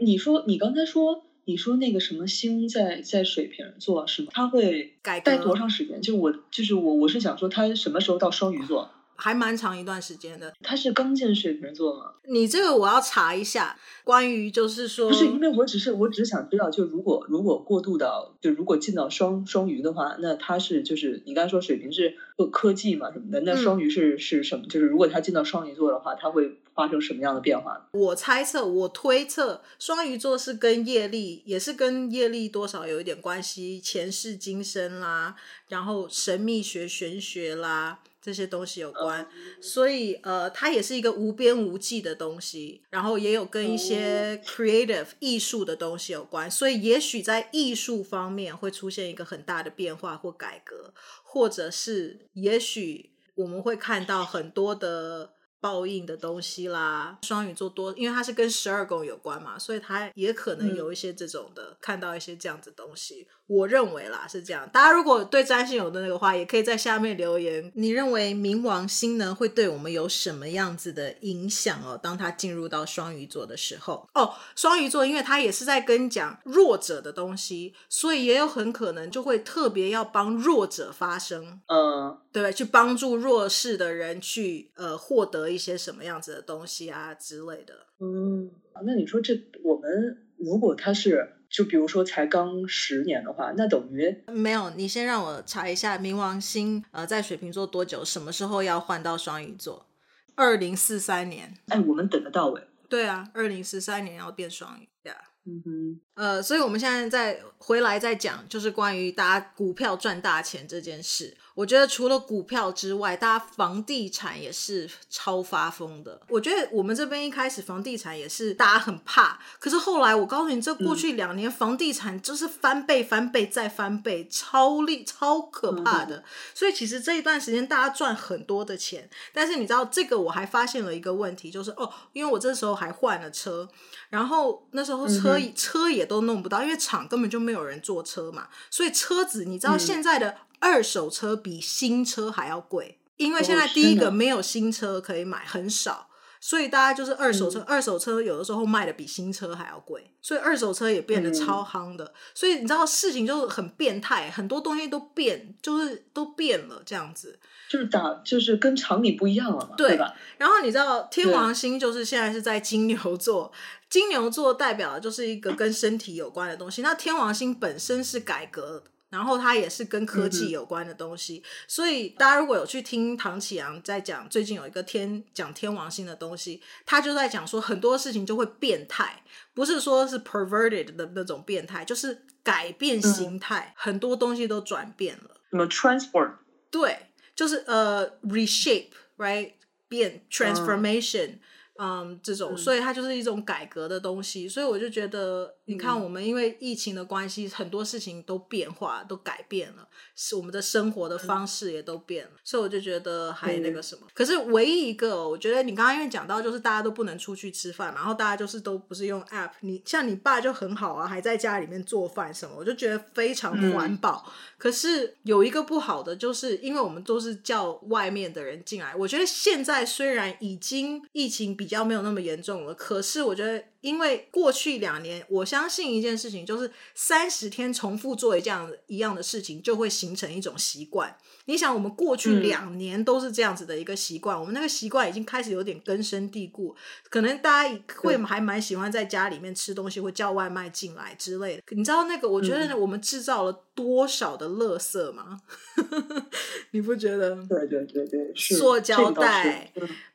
你说，你刚才说。你说那个什么星在在水瓶座是吗？他会待多长时间？就我就是我，我是想说他什么时候到双鱼座？还蛮长一段时间的。他是刚进水瓶座吗？你这个我要查一下。关于就是说，不是因为我只是我只是想知道，就如果如果过渡到就如果进到双双鱼的话，那他是就是你刚才说水瓶是做科技嘛什么的，那双鱼是、嗯、是什么？就是如果他进到双鱼座的话，他会发生什么样的变化？我猜测，我推测，双鱼座是跟业力也是跟业力多少有一点关系，前世今生啦，然后神秘学、玄学啦。这些东西有关，所以呃，它也是一个无边无际的东西，然后也有跟一些 creative 艺术的东西有关，所以也许在艺术方面会出现一个很大的变化或改革，或者是也许我们会看到很多的。报应的东西啦，双鱼座多，因为它是跟十二宫有关嘛，所以它也可能有一些这种的，嗯、看到一些这样子东西。我认为啦是这样，大家如果对占星有的那个话，也可以在下面留言。你认为冥王星呢会对我们有什么样子的影响哦？当它进入到双鱼座的时候，哦，双鱼座因为它也是在跟讲弱者的东西，所以也有很可能就会特别要帮弱者发声，嗯，对，去帮助弱势的人去呃获得。一些什么样子的东西啊之类的，嗯，那你说这我们如果他是就比如说才刚十年的话，那等于没有。你先让我查一下冥王星呃在水瓶座多久，什么时候要换到双鱼座？二零四三年。哎，我们等得到哎。对啊，二零四三年要变双鱼呀。嗯哼，呃，所以我们现在再回来再讲，就是关于大家股票赚大钱这件事。我觉得除了股票之外，大家房地产也是超发疯的。我觉得我们这边一开始房地产也是大家很怕，可是后来我告诉你，这过去两年房地产就是翻倍、翻倍再翻倍，超厉超可怕的。所以其实这一段时间大家赚很多的钱，但是你知道这个我还发现了一个问题，就是哦，因为我这时候还换了车，然后那时候车、嗯、车也都弄不到，因为厂根本就没有人坐车嘛，所以车子你知道现在的。二手车比新车还要贵，因为现在第一个没有新车可以买，很少，所以大家就是二手车。嗯、二手车有的时候卖的比新车还要贵，所以二手车也变得超夯的。嗯、所以你知道事情就是很变态，很多东西都变，就是都变了这样子。就是打，就是跟常理不一样了嘛，对，对吧？然后你知道天王星就是现在是在金牛座，金牛座代表的就是一个跟身体有关的东西。那天王星本身是改革。然后它也是跟科技有关的东西，嗯、所以大家如果有去听唐启阳在讲最近有一个天讲天王星的东西，他就在讲说很多事情就会变态，不是说是 perverted 的那种变态，就是改变形态，嗯、很多东西都转变了。什么 transform？对，就是呃、uh, reshape，right？变 transformation。嗯嗯，这种，所以它就是一种改革的东西，所以我就觉得，你看，我们因为疫情的关系，很多事情都变化，都改变了，是我们的生活的方式也都变了，所以我就觉得还那个什么。可是唯一一个，我觉得你刚刚因为讲到，就是大家都不能出去吃饭嘛，然后大家就是都不是用 app，你像你爸就很好啊，还在家里面做饭什么，我就觉得非常环保。嗯、可是有一个不好的，就是因为我们都是叫外面的人进来，我觉得现在虽然已经疫情。比较没有那么严重了，可是我觉得，因为过去两年，我相信一件事情，就是三十天重复做一这样一样的事情，就会形成一种习惯。你想，我们过去两年都是这样子的一个习惯，嗯、我们那个习惯已经开始有点根深蒂固。可能大家会还蛮喜欢在家里面吃东西，会叫外卖进来之类的。你知道那个？我觉得我们制造了多少的垃圾吗？嗯、*laughs* 你不觉得？对对对对，塑胶袋。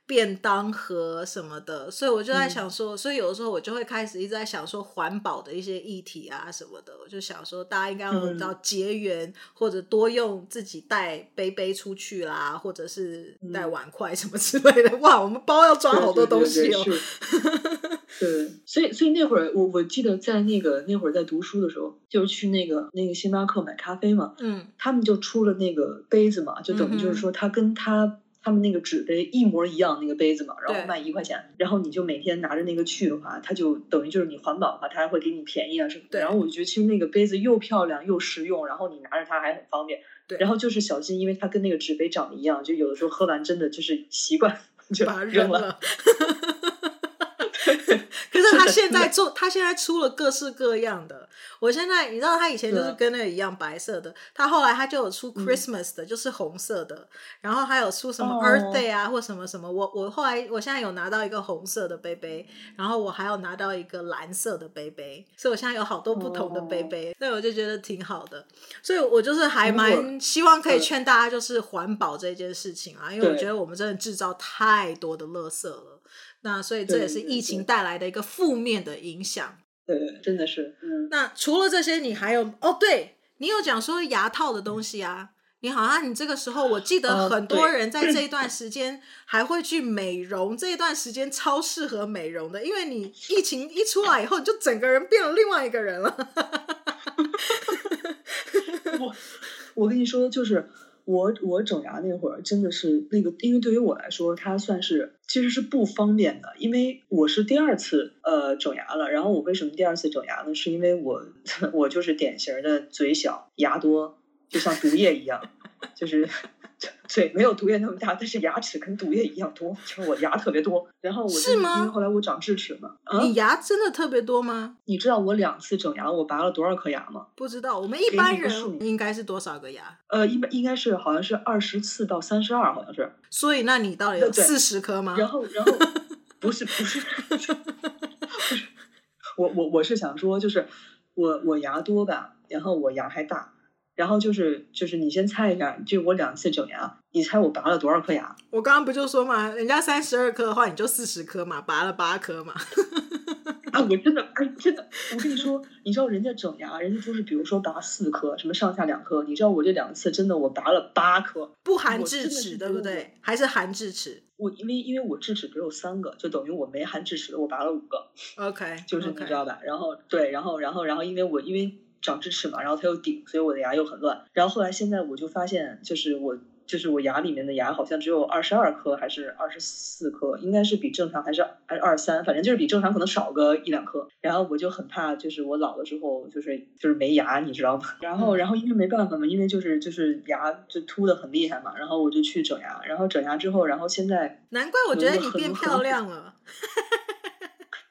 便当盒什么的，所以我就在想说，嗯、所以有的时候我就会开始一直在想说环保的一些议题啊什么的，我就想说大家应该要知道节源，嗯、或者多用自己带杯杯出去啦，或者是带碗筷什么之类的。嗯、*laughs* 哇，我们包要装好多东西哦。*laughs* 对，所以所以那会儿我我记得在那个那会儿在读书的时候，就是去那个那个星巴克买咖啡嘛，嗯，他们就出了那个杯子嘛，就等于就是说他跟他。他们那个纸杯一模一样，那个杯子嘛，然后卖一块钱，然后你就每天拿着那个去的话，它就等于就是你环保的话，它还会给你便宜啊什么的。对然后我就觉得其实那个杯子又漂亮又实用，然后你拿着它还很方便。对。然后就是小心，因为它跟那个纸杯长得一样，就有的时候喝完真的就是习惯 *laughs* 就把它扔了。*laughs* 可是他现在做，他现在出了各式各样的。我现在你知道，他以前就是跟那个一样白色的，他后来他就有出 Christmas 的，就是红色的，然后还有出什么 Earth Day 啊，或什么什么。我我后来我现在有拿到一个红色的杯杯，然后我还有拿到一个蓝色的杯杯，所以我现在有好多不同的杯杯，所以我就觉得挺好的。所以我就是还蛮希望可以劝大家，就是环保这件事情啊，因为我觉得我们真的制造太多的垃圾了。那所以这也是疫情带来的一个负面的影响。对，对，真的是。嗯。那除了这些，你还有哦？对，你有讲说牙套的东西啊？你好像你这个时候，我记得很多人在这一段 *clears throat* 时间还会去美容，哦、这一段时间超适合美容的，因为你 *laughs* 疫情一出来以后，你就整个人变了另外一个人了。*laughs* 我我跟你说，就是。我我整牙那会儿真的是那个，因为对于我来说，它算是其实是不方便的，因为我是第二次呃整牙了。然后我为什么第二次整牙呢？是因为我 *laughs* 我就是典型的嘴小牙多，就像毒液一样，就是。*laughs* 嘴没有毒液那么大，但是牙齿跟毒液一样多，就是我牙特别多。然后我是吗？因为后来我长智齿嘛。啊、你牙真的特别多吗？你知道我两次整牙，我拔了多少颗牙吗？不知道。我们一般人应该是多少个牙？呃，一般应该是好像是二十四到三十二，好像是。所以那你到底有四十颗吗？然后，然后 *laughs* 不是不是，不是，我我我是想说，就是我我牙多吧，然后我牙还大。然后就是就是你先猜一下，就我两次整牙，你猜我拔了多少颗牙？我刚刚不就说嘛，人家三十二颗的话，你就四十颗嘛，拔了八颗嘛。*laughs* 啊，我真的，哎，真的，我跟你说，你知道人家整牙，人家就是比如说拔四颗，什么上下两颗，你知道我这两次真的我拔了八颗，不含智齿，对不对？还是含智齿？我因为因为我智齿只有三个，就等于我没含智齿的，我拔了五个。OK，就是你知道吧？然后对，然后然后然后因为我因为长智齿嘛，然后它又顶，所以我的牙又很乱。然后后来现在我就发现，就是我。就是我牙里面的牙好像只有二十二颗还是二十四颗，应该是比正常还是还是二三，反正就是比正常可能少个一两颗。然后我就很怕，就是我老了之后就是就是没牙，你知道吗？*laughs* 然后然后因为没办法嘛，因为就是就是牙就秃的很厉害嘛，然后我就去整牙，然后整牙之后，然后现在难怪我觉得你变漂亮了。*laughs*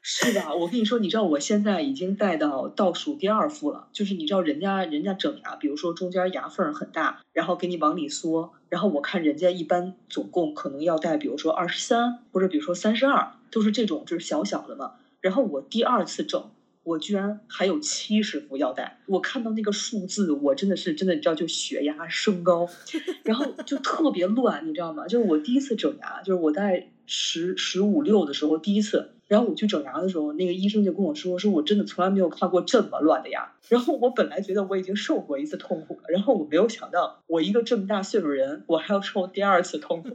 是吧？我跟你说，你知道我现在已经戴到倒数第二副了。就是你知道人家人家整牙，比如说中间牙缝很大，然后给你往里缩，然后我看人家一般总共可能要戴，比如说二十三或者比如说三十二，都是这种就是小小的嘛。然后我第二次整，我居然还有七十副要戴。我看到那个数字，我真的是真的，你知道就血压升高，*laughs* 然后就特别乱，你知道吗？就是我第一次整牙，就是我在十十五六的时候第一次。然后我去整牙的时候，那个医生就跟我说：“说我真的从来没有看过这么乱的牙。”然后我本来觉得我已经受过一次痛苦了，然后我没有想到，我一个这么大岁数人，我还要受第二次痛苦。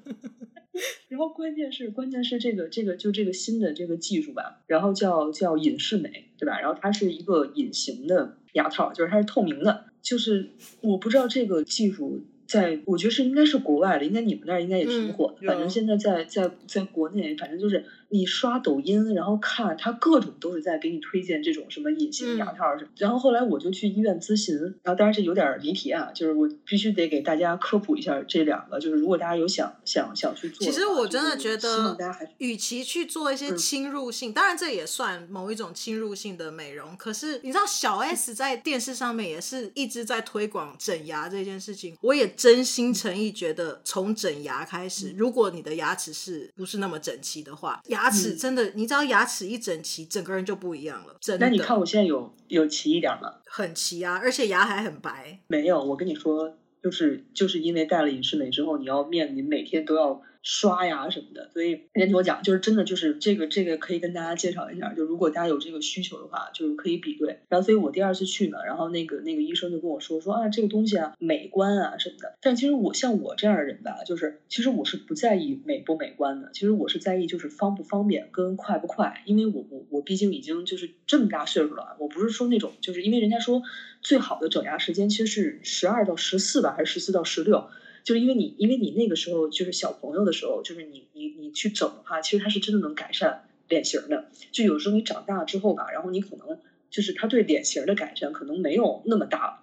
*laughs* 然后关键是，关键是这个这个就这个新的这个技术吧，然后叫叫隐适美，对吧？然后它是一个隐形的牙套，就是它是透明的，就是我不知道这个技术。在，我觉得是应该是国外的，应该你们那儿应该也挺火的。嗯、反正现在在在在国内，反正就是你刷抖音，然后看他各种都是在给你推荐这种什么隐形牙套什么。嗯、然后后来我就去医院咨询，然后当然这有点离题啊，就是我必须得给大家科普一下这两个，就是如果大家有想想想去做，其实我真的觉得，与其去做一些侵入性，嗯、当然这也算某一种侵入性的美容。可是你知道小 S 在电视上面也是一直在推广整牙这件事情，我也。真心诚意觉得，从整牙开始，如果你的牙齿是不是那么整齐的话，牙齿真的，你知道牙齿一整齐，整个人就不一样了。真的。那你看我现在有有齐一点吗？很齐啊，而且牙还很白。没有，我跟你说，就是就是因为戴了隐适美之后，你要面临每天都要。刷牙什么的，所以今天听我讲，就是真的就是这个这个可以跟大家介绍一下，就如果大家有这个需求的话，就是可以比对。然后，所以我第二次去呢，然后那个那个医生就跟我说说啊，这个东西啊美观啊什么的。但其实我像我这样的人吧，就是其实我是不在意美不美观的，其实我是在意就是方不方便跟快不快，因为我我我毕竟已经就是这么大岁数了，我不是说那种就是因为人家说最好的整牙时间其实是十二到十四吧，还是十四到十六。就是因为你，因为你那个时候就是小朋友的时候，就是你你你去整的话，其实它是真的能改善脸型的。就有时候你长大之后吧，然后你可能就是他对脸型的改善可能没有那么大。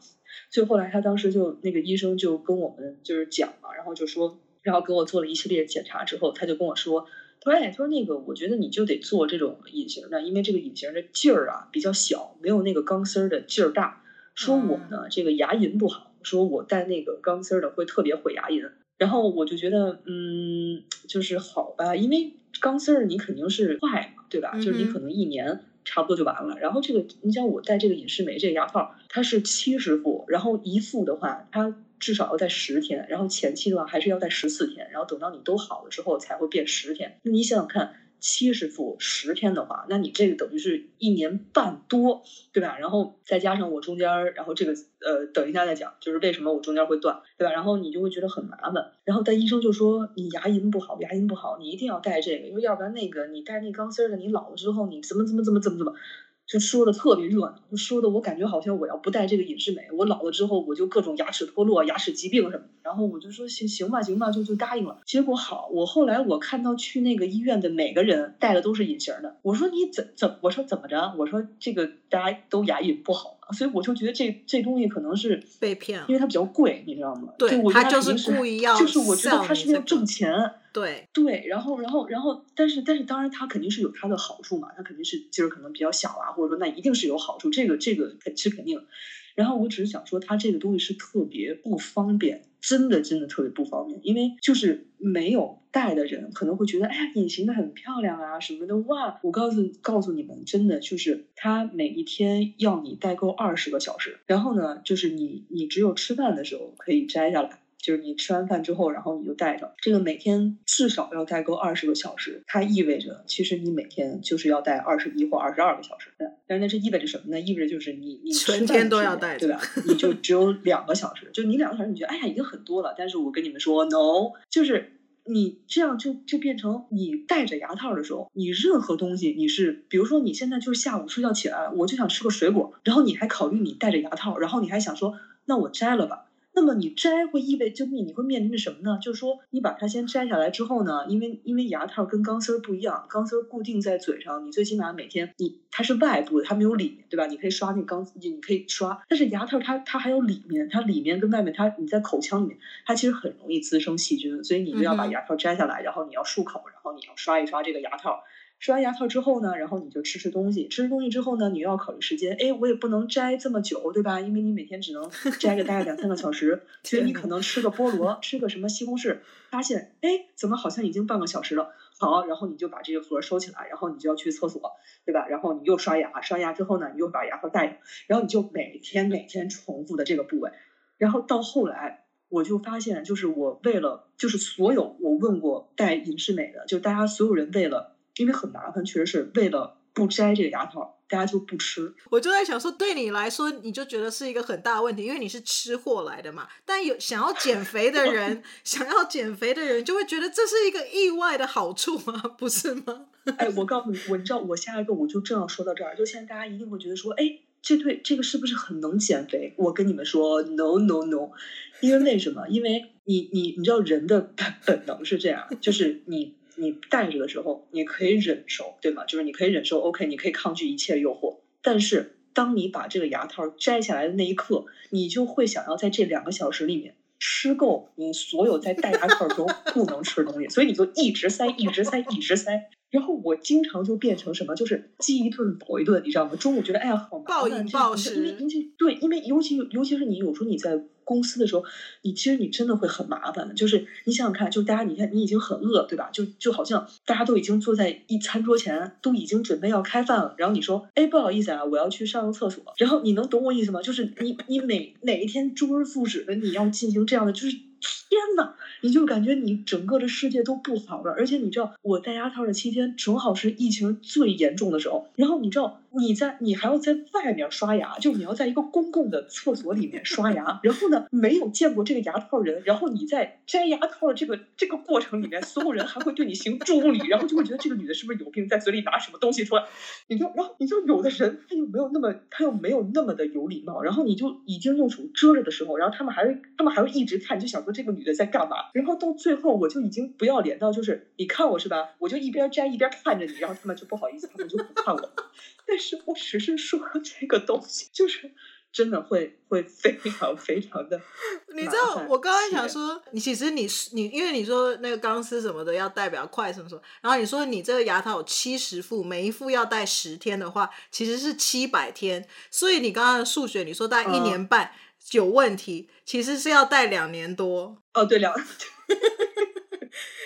所以后来他当时就那个医生就跟我们就是讲嘛，然后就说，然后给我做了一系列检查之后，他就跟我说，他说哎，他说那个我觉得你就得做这种隐形的，因为这个隐形的劲儿啊比较小，没有那个钢丝儿的劲儿大。说我呢这个牙龈不好。说我戴那个钢丝的会特别毁牙龈，然后我就觉得，嗯，就是好吧，因为钢丝儿你肯定是坏嘛，对吧？嗯、就是你可能一年差不多就完了。然后这个，你像我戴这个隐适美这个牙套，它是七十副，然后一副的话，它至少要戴十天，然后前期的话还是要戴十四天，然后等到你都好了之后才会变十天。那你想想看。七十副十天的话，那你这个等于是一年半多，对吧？然后再加上我中间，然后这个呃，等一下再讲，就是为什么我中间会断，对吧？然后你就会觉得很麻烦。然后但医生就说你牙龈不好，牙龈不好，你一定要戴这个，因为要不然那个你戴那钢丝的，你老了之后你怎么怎么怎么怎么怎么。就说的特别热闹，就说的我感觉好像我要不戴这个隐适美，我老了之后我就各种牙齿脱落、牙齿疾病什么。然后我就说行行吧，行吧，就就答应了。结果好，我后来我看到去那个医院的每个人戴的都是隐形的。我说你怎怎？我说怎么着？我说这个大家都牙龈不好。所以我就觉得这这东西可能是被骗，因为它比较贵，你知道吗？对，就他就是故意要，就是我觉得他是为了挣钱。对对，然后然后然后，但是但是当然他肯定是有他的好处嘛，他肯定是劲儿可能比较小啊，或者说那一定是有好处，这个这个是肯定。然后我只是想说，他这个东西是特别不方便，真的真的特别不方便，因为就是没有戴的人可能会觉得，哎呀，隐形的很漂亮啊什么的，哇！我告诉告诉你们，真的就是它每一天要你戴够二十个小时，然后呢，就是你你只有吃饭的时候可以摘下来。就是你吃完饭之后，然后你就戴着这个，每天至少要戴够二十个小时。它意味着，其实你每天就是要戴二十一或二十二个小时。但是那这意味着什么呢？意味着就是你你全天都要戴，对吧？你就只有两个小时，就你两个小时，你觉得哎呀已经很多了。但是我跟你们说，no，就是你这样就就变成你戴着牙套的时候，你任何东西你是，比如说你现在就是下午睡觉起来了，我就想吃个水果，然后你还考虑你戴着牙套，然后你还想说，那我摘了吧。那么你摘会意味就你你会面临着什么呢？就是说你把它先摘下来之后呢，因为因为牙套跟钢丝儿不一样，钢丝儿固定在嘴上，你最起码每天你它是外部的，它没有里面，对吧？你可以刷那钢丝，你可以刷，但是牙套它它还有里面，它里面跟外面它你在口腔里面，它其实很容易滋生细菌，所以你就要把牙套摘下来，然后你要漱口，然后你要刷一刷这个牙套。刷完牙套之后呢，然后你就吃吃东西，吃吃东西之后呢，你又要考虑时间。哎，我也不能摘这么久，对吧？因为你每天只能 *laughs* 摘个大概两三个小时，所以你可能吃个菠萝，吃个什么西红柿，发现哎，怎么好像已经半个小时了？好，然后你就把这个盒收起来，然后你就要去厕所，对吧？然后你又刷牙，刷牙之后呢，你又把牙套戴上，然后你就每天每天重复的这个部位，然后到后来我就发现，就是我为了，就是所有我问过戴隐适美的，就大家所有人为了。因为很麻烦，确实是为了不摘这个牙套，大家就不吃。我就在想说，对你来说，你就觉得是一个很大的问题，因为你是吃货来的嘛。但有想要减肥的人，*laughs* 想要减肥的人就会觉得这是一个意外的好处吗？*laughs* 不是吗？哎，我告诉你，我你知道，我下一个我就正要说到这儿，就现在大家一定会觉得说，哎，这对这个是不是很能减肥？我跟你们说，no no no，因为为什么？因为你你你知道人的本能是这样，就是你。你戴着的时候，你可以忍受，对吗？就是你可以忍受，OK，你可以抗拒一切诱惑。但是，当你把这个牙套摘下来的那一刻，你就会想要在这两个小时里面吃够你所有在戴牙套中不能吃的东西，所以你就一直塞，一直塞，一直塞。然后我经常就变成什么，就是饥一顿饱一顿，你知道吗？中午觉得哎呀好麻烦，暴饮暴食，因为尤其对，因为尤其尤其是你有时候你在。公司的时候，你其实你真的会很麻烦的。就是你想想看，就大家你看你已经很饿，对吧？就就好像大家都已经坐在一餐桌前，都已经准备要开饭了。然后你说，哎，不好意思啊，我要去上个厕所。然后你能懂我意思吗？就是你你每哪一天周而复始的你要进行这样的，就是。天呐，你就感觉你整个的世界都不好了，而且你知道我戴牙套的期间正好是疫情最严重的时候，然后你知道你在你还要在外面刷牙，就你要在一个公共的厕所里面刷牙，然后呢没有见过这个牙套人，然后你在摘牙套的这个这个过程里面，所有人还会对你行注目礼，然后就会觉得这个女的是不是有病，在嘴里拿什么东西出来，你就然后你就有的人他又没有那么他又没有那么的有礼貌，然后你就已经用手遮着的时候，然后他们还会他们还会一直看，就想说这个女的在干嘛？然后到最后，我就已经不要脸到，就是你看我是吧？我就一边摘一边看着你，然后他们就不好意思，他们就不看我。但是我只是说这个东西，就是真的会会非常非常的。*laughs* 你知道，我刚刚想说，你其实你你，因为你说那个钢丝什么的要代表快什么什么，然后你说你这个牙套有七十副，每一副要戴十天的话，其实是七百天。所以你刚刚的数学，你说戴一年半。嗯有问题，其实是要戴两年多哦。对，两，*laughs*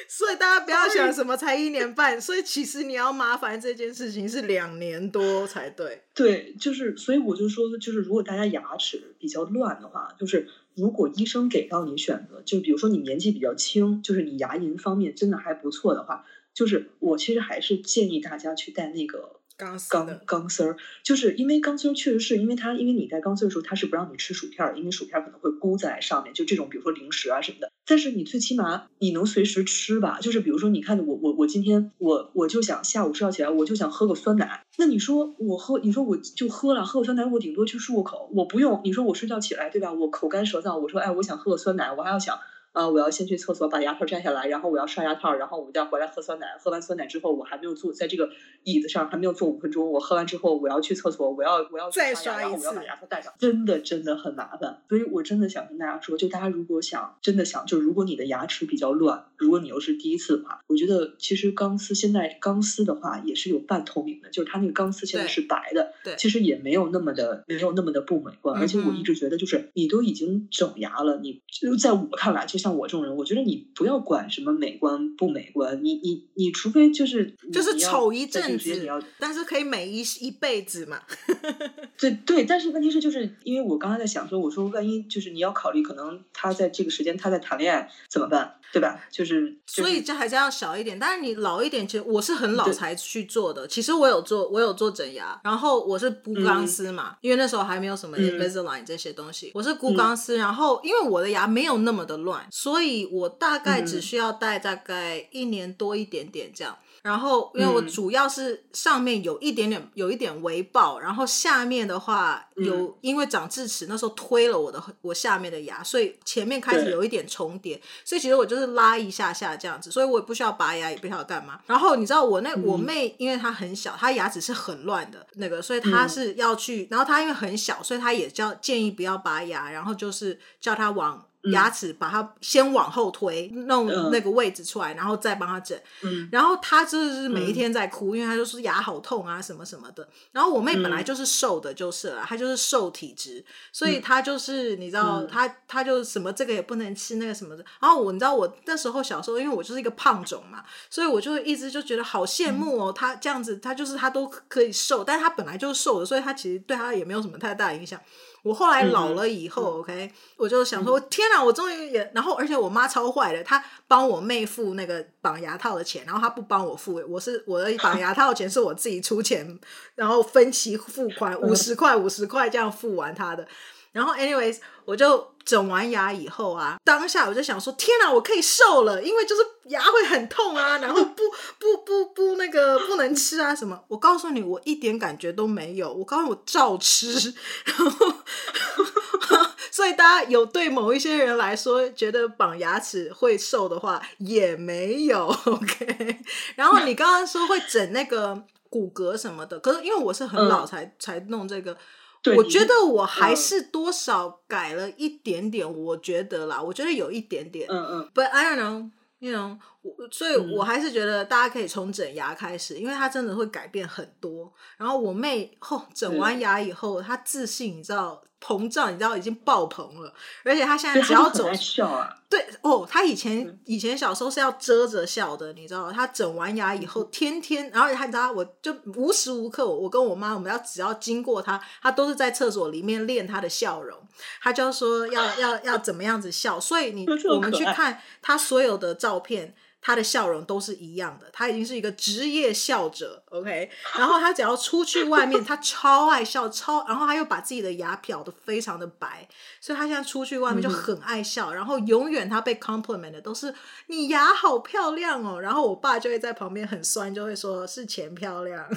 所以大家不要想什么才一年半，所以其实你要麻烦这件事情是两年多才对。对，就是所以我就说，就是如果大家牙齿比较乱的话，就是如果医生给到你选择，就比如说你年纪比较轻，就是你牙龈方面真的还不错的话，就是我其实还是建议大家去戴那个。钢钢钢丝儿，就是因为钢丝儿确实是因为它，因为你戴钢丝儿的时候，它是不让你吃薯片儿，因为薯片儿可能会箍在上面，就这种比如说零食啊什么的。但是你最起码你能随时吃吧，就是比如说你看我我我今天我我就想下午睡觉起来我就想喝个酸奶，那你说我喝你说我就喝了喝个酸奶，我顶多去漱个口，我不用你说我睡觉起来对吧？我口干舌燥，我说哎我想喝个酸奶，我还要想。啊！我要先去厕所把牙套摘下来，然后我要刷牙套，然后我再回来喝酸奶。喝完酸奶之后，我还没有坐在这个椅子上，还没有坐五分钟。我喝完之后，我要去厕所，我要我要再刷牙，然后我要把牙套戴上。真的真的很麻烦，所以我真的想跟大家说，就大家如果想真的想，就如果你的牙齿比较乱，如果你又是第一次的话，我觉得其实钢丝现在钢丝的话也是有半透明的，就是它那个钢丝现在是白的，对，其实也没有那么的没有那么的不美观。而且我一直觉得，就是你都已经整牙了，你就在我看来就。像我这种人，我觉得你不要管什么美观不美观，你你你除非就是就是丑一阵子，但是可以美一一辈子嘛。*laughs* 对对，但是问题是就是因为我刚才在想说，我说万一就是你要考虑，可能他在这个时间他在谈恋爱怎么办？对吧？就是，就是、所以这还是要小一点。但是你老一点，其实我是很老才去做的。其实我有做，我有做整牙，然后我是鈷钢丝嘛、嗯，因为那时候还没有什么 Invisalign 这些东西。嗯、我是箍钢丝，然后因为我的牙没有那么的乱，所以我大概只需要戴大概一年多一点点这样。然后，因为我主要是上面有一点点有一点微爆，然后下面的话有因为长智齿，那时候推了我的我下面的牙，所以前面开始有一点重叠，所以其实我就是拉一下下这样子，所以我也不需要拔牙，也不需要干嘛。然后你知道我那我妹，因为她很小，她牙齿是很乱的那个，所以她是要去，然后她因为很小，所以她也叫建议不要拔牙，然后就是叫她往。牙齿把它先往后推，弄那个位置出来，嗯、然后再帮他整。嗯、然后他就是每一天在哭，嗯、因为他就是牙好痛啊什么什么的。然后我妹本来就是瘦的，就是了，她就是瘦体质，所以她就是你知道，她她就什么这个也不能吃，那个什么的。然后我你知道我那时候小时候，因为我就是一个胖种嘛，所以我就一直就觉得好羡慕哦，她这样子，她就是她都可以瘦，但是她本来就是瘦的，所以她其实对她也没有什么太大影响。我后来老了以后、嗯、，OK，我就想说，天哪，我终于也，然后而且我妈超坏的，她帮我妹付那个绑牙套的钱，然后她不帮我付，我是我的绑牙套的钱是我自己出钱，然后分期付款五十块五十块这样付完她的。然后，anyways，我就整完牙以后啊，当下我就想说，天哪，我可以瘦了，因为就是牙会很痛啊，然后不不不不那个不能吃啊什么。我告诉你，我一点感觉都没有。我告诉，我照吃。然后，所以大家有对某一些人来说觉得绑牙齿会瘦的话，也没有。OK。然后你刚刚说会整那个骨骼什么的，可是因为我是很老才、嗯、才弄这个。我觉得我还是多少改了一点点，我觉得啦，我觉得有一点点，嗯嗯，But I don't know，you know，所以我还是觉得大家可以从整牙开始，因为它真的会改变很多。然后我妹后整完牙以后，她自信，你知道。膨胀，你知道已经爆棚了，而且她现在只要走，对哦，他以前以前小时候是要遮着笑的，你知道，他整完牙以后，天天，然后她你知道，我就无时无刻，我跟我妈，我们要只要经过他，他都是在厕所里面练他的笑容，他就说要要要怎么样子笑，所以你我们去看他所有的照片。他的笑容都是一样的，他已经是一个职业笑者，OK。然后他只要出去外面，他超爱笑，超，然后他又把自己的牙漂得非常的白，所以他现在出去外面就很爱笑，嗯、然后永远他被 compliment 的都是你牙好漂亮哦。然后我爸就会在旁边很酸，就会说是钱漂亮。*laughs*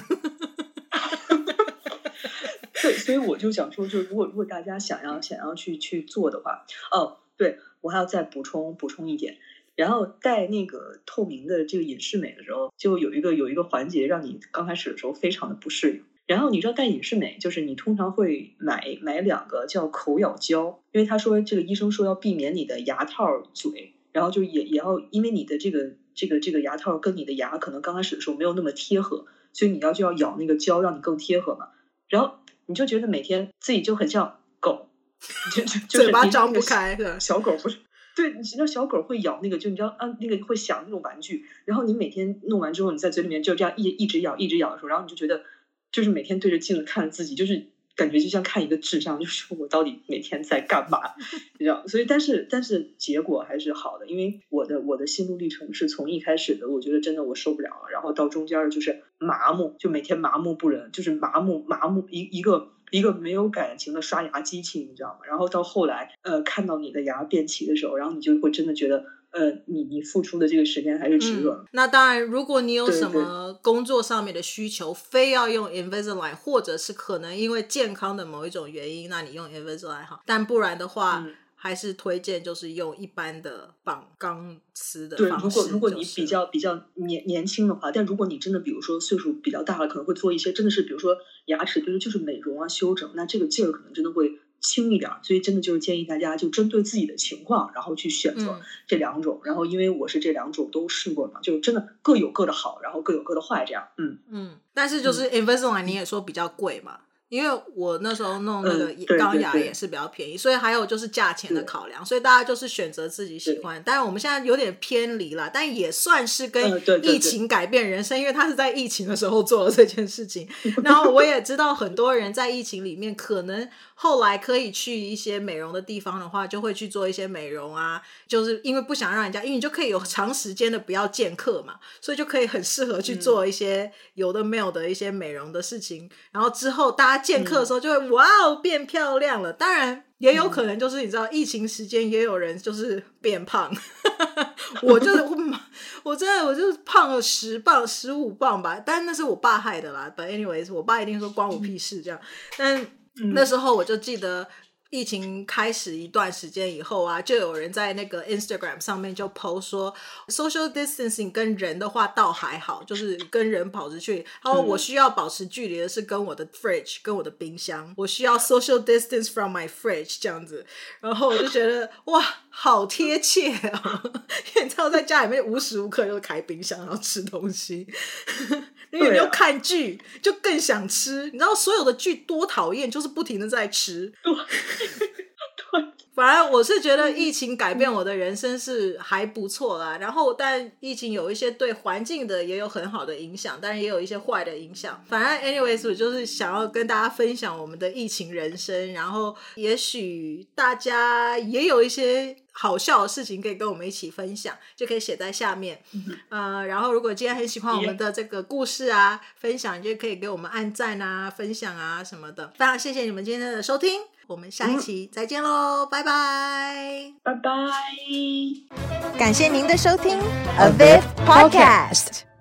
对，所以我就想说，就如果如果大家想要想要去去做的话，哦，对，我还要再补充补充一点。然后戴那个透明的这个隐适美的时候，就有一个有一个环节让你刚开始的时候非常的不适应。然后你知道戴隐适美，就是你通常会买买两个叫口咬胶，因为他说这个医生说要避免你的牙套嘴，然后就也也要因为你的这个这个这个牙套跟你的牙可能刚开始的时候没有那么贴合，所以你要就要咬那个胶让你更贴合嘛。然后你就觉得每天自己就很像狗，*laughs* 就就就是嘴巴张不开的小狗不是。对，你知道小狗会咬那个，就你知道啊，那个会响那种玩具，然后你每天弄完之后，你在嘴里面就这样一一直咬，一直咬的时候，然后你就觉得，就是每天对着镜子看着自己，就是感觉就像看一个智障，就是我到底每天在干嘛，*laughs* 你知道？所以，但是但是结果还是好的，因为我的我的心路历程是从一开始的，我觉得真的我受不了了，然后到中间就是麻木，就每天麻木不仁，就是麻木麻木一一个。一个没有感情的刷牙机器，你知道吗？然后到后来，呃，看到你的牙变齐的时候，然后你就会真的觉得，呃，你你付出的这个时间还是值得。嗯。那当然，如果你有什么工作上面的需求，对对，非要用 Invisalign，或者是可能因为健康的某一种原因，那你用 Invisalign 好。但不然的话。嗯还是推荐就是用一般的绑钢丝的方式。对，如果如果你比较比较年年轻的话，但如果你真的比如说岁数比较大了，可能会做一些真的是比如说牙齿，比如就是美容啊修整，那这个劲儿可能真的会轻一点。所以真的就是建议大家就针对自己的情况，然后去选择这两种。嗯、然后因为我是这两种都试过嘛，就真的各有各的好，然后各有各的坏，这样。嗯嗯。但是就是 Invisalign 你也说比较贵嘛。因为我那时候弄那个钢牙也是比较便宜，所以还有就是价钱的考量，所以大家就是选择自己喜欢。当然我们现在有点偏离了，但也算是跟疫情改变人生，因为他是在疫情的时候做了这件事情。然后我也知道很多人在疫情里面，可能后来可以去一些美容的地方的话，就会去做一些美容啊，就是因为不想让人家，因为你就可以有长时间的不要见客嘛，所以就可以很适合去做一些有的没有的一些美容的事情。然后之后大家。见客的时候就会哇哦变漂亮了，当然也有可能就是你知道疫情时间也有人就是变胖，*laughs* 我就是 *laughs* 我，我真的我就是胖了十磅十五磅吧，但那是我爸害的啦。But anyways，我爸一定说关我屁事这样，但那时候我就记得。疫情开始一段时间以后啊，就有人在那个 Instagram 上面就 post 说，social distancing 跟人的话倒还好，就是跟人跑出去。然后我需要保持距离的是跟我的 fridge，跟我的冰箱，我需要 social distance from my fridge 这样子。然后我就觉得 *laughs* 哇，好贴切啊！你知道在家里面无时无刻又开冰箱，然后吃东西，因为又看剧，就更想吃。你知道所有的剧多讨厌，就是不停的在吃。*laughs* 对，反而我是觉得疫情改变我的人生是还不错啦。然后，但疫情有一些对环境的也有很好的影响，但是也有一些坏的影响。反正，anyways，我就是想要跟大家分享我们的疫情人生。然后，也许大家也有一些好笑的事情可以跟我们一起分享，就可以写在下面。嗯、呃，然后如果今天很喜欢我们的这个故事啊，分享就可以给我们按赞啊、分享啊什么的。非常谢谢你们今天的收听。我们下一期再见喽，嗯、拜拜，拜拜，感谢您的收听，A Viv Podcast。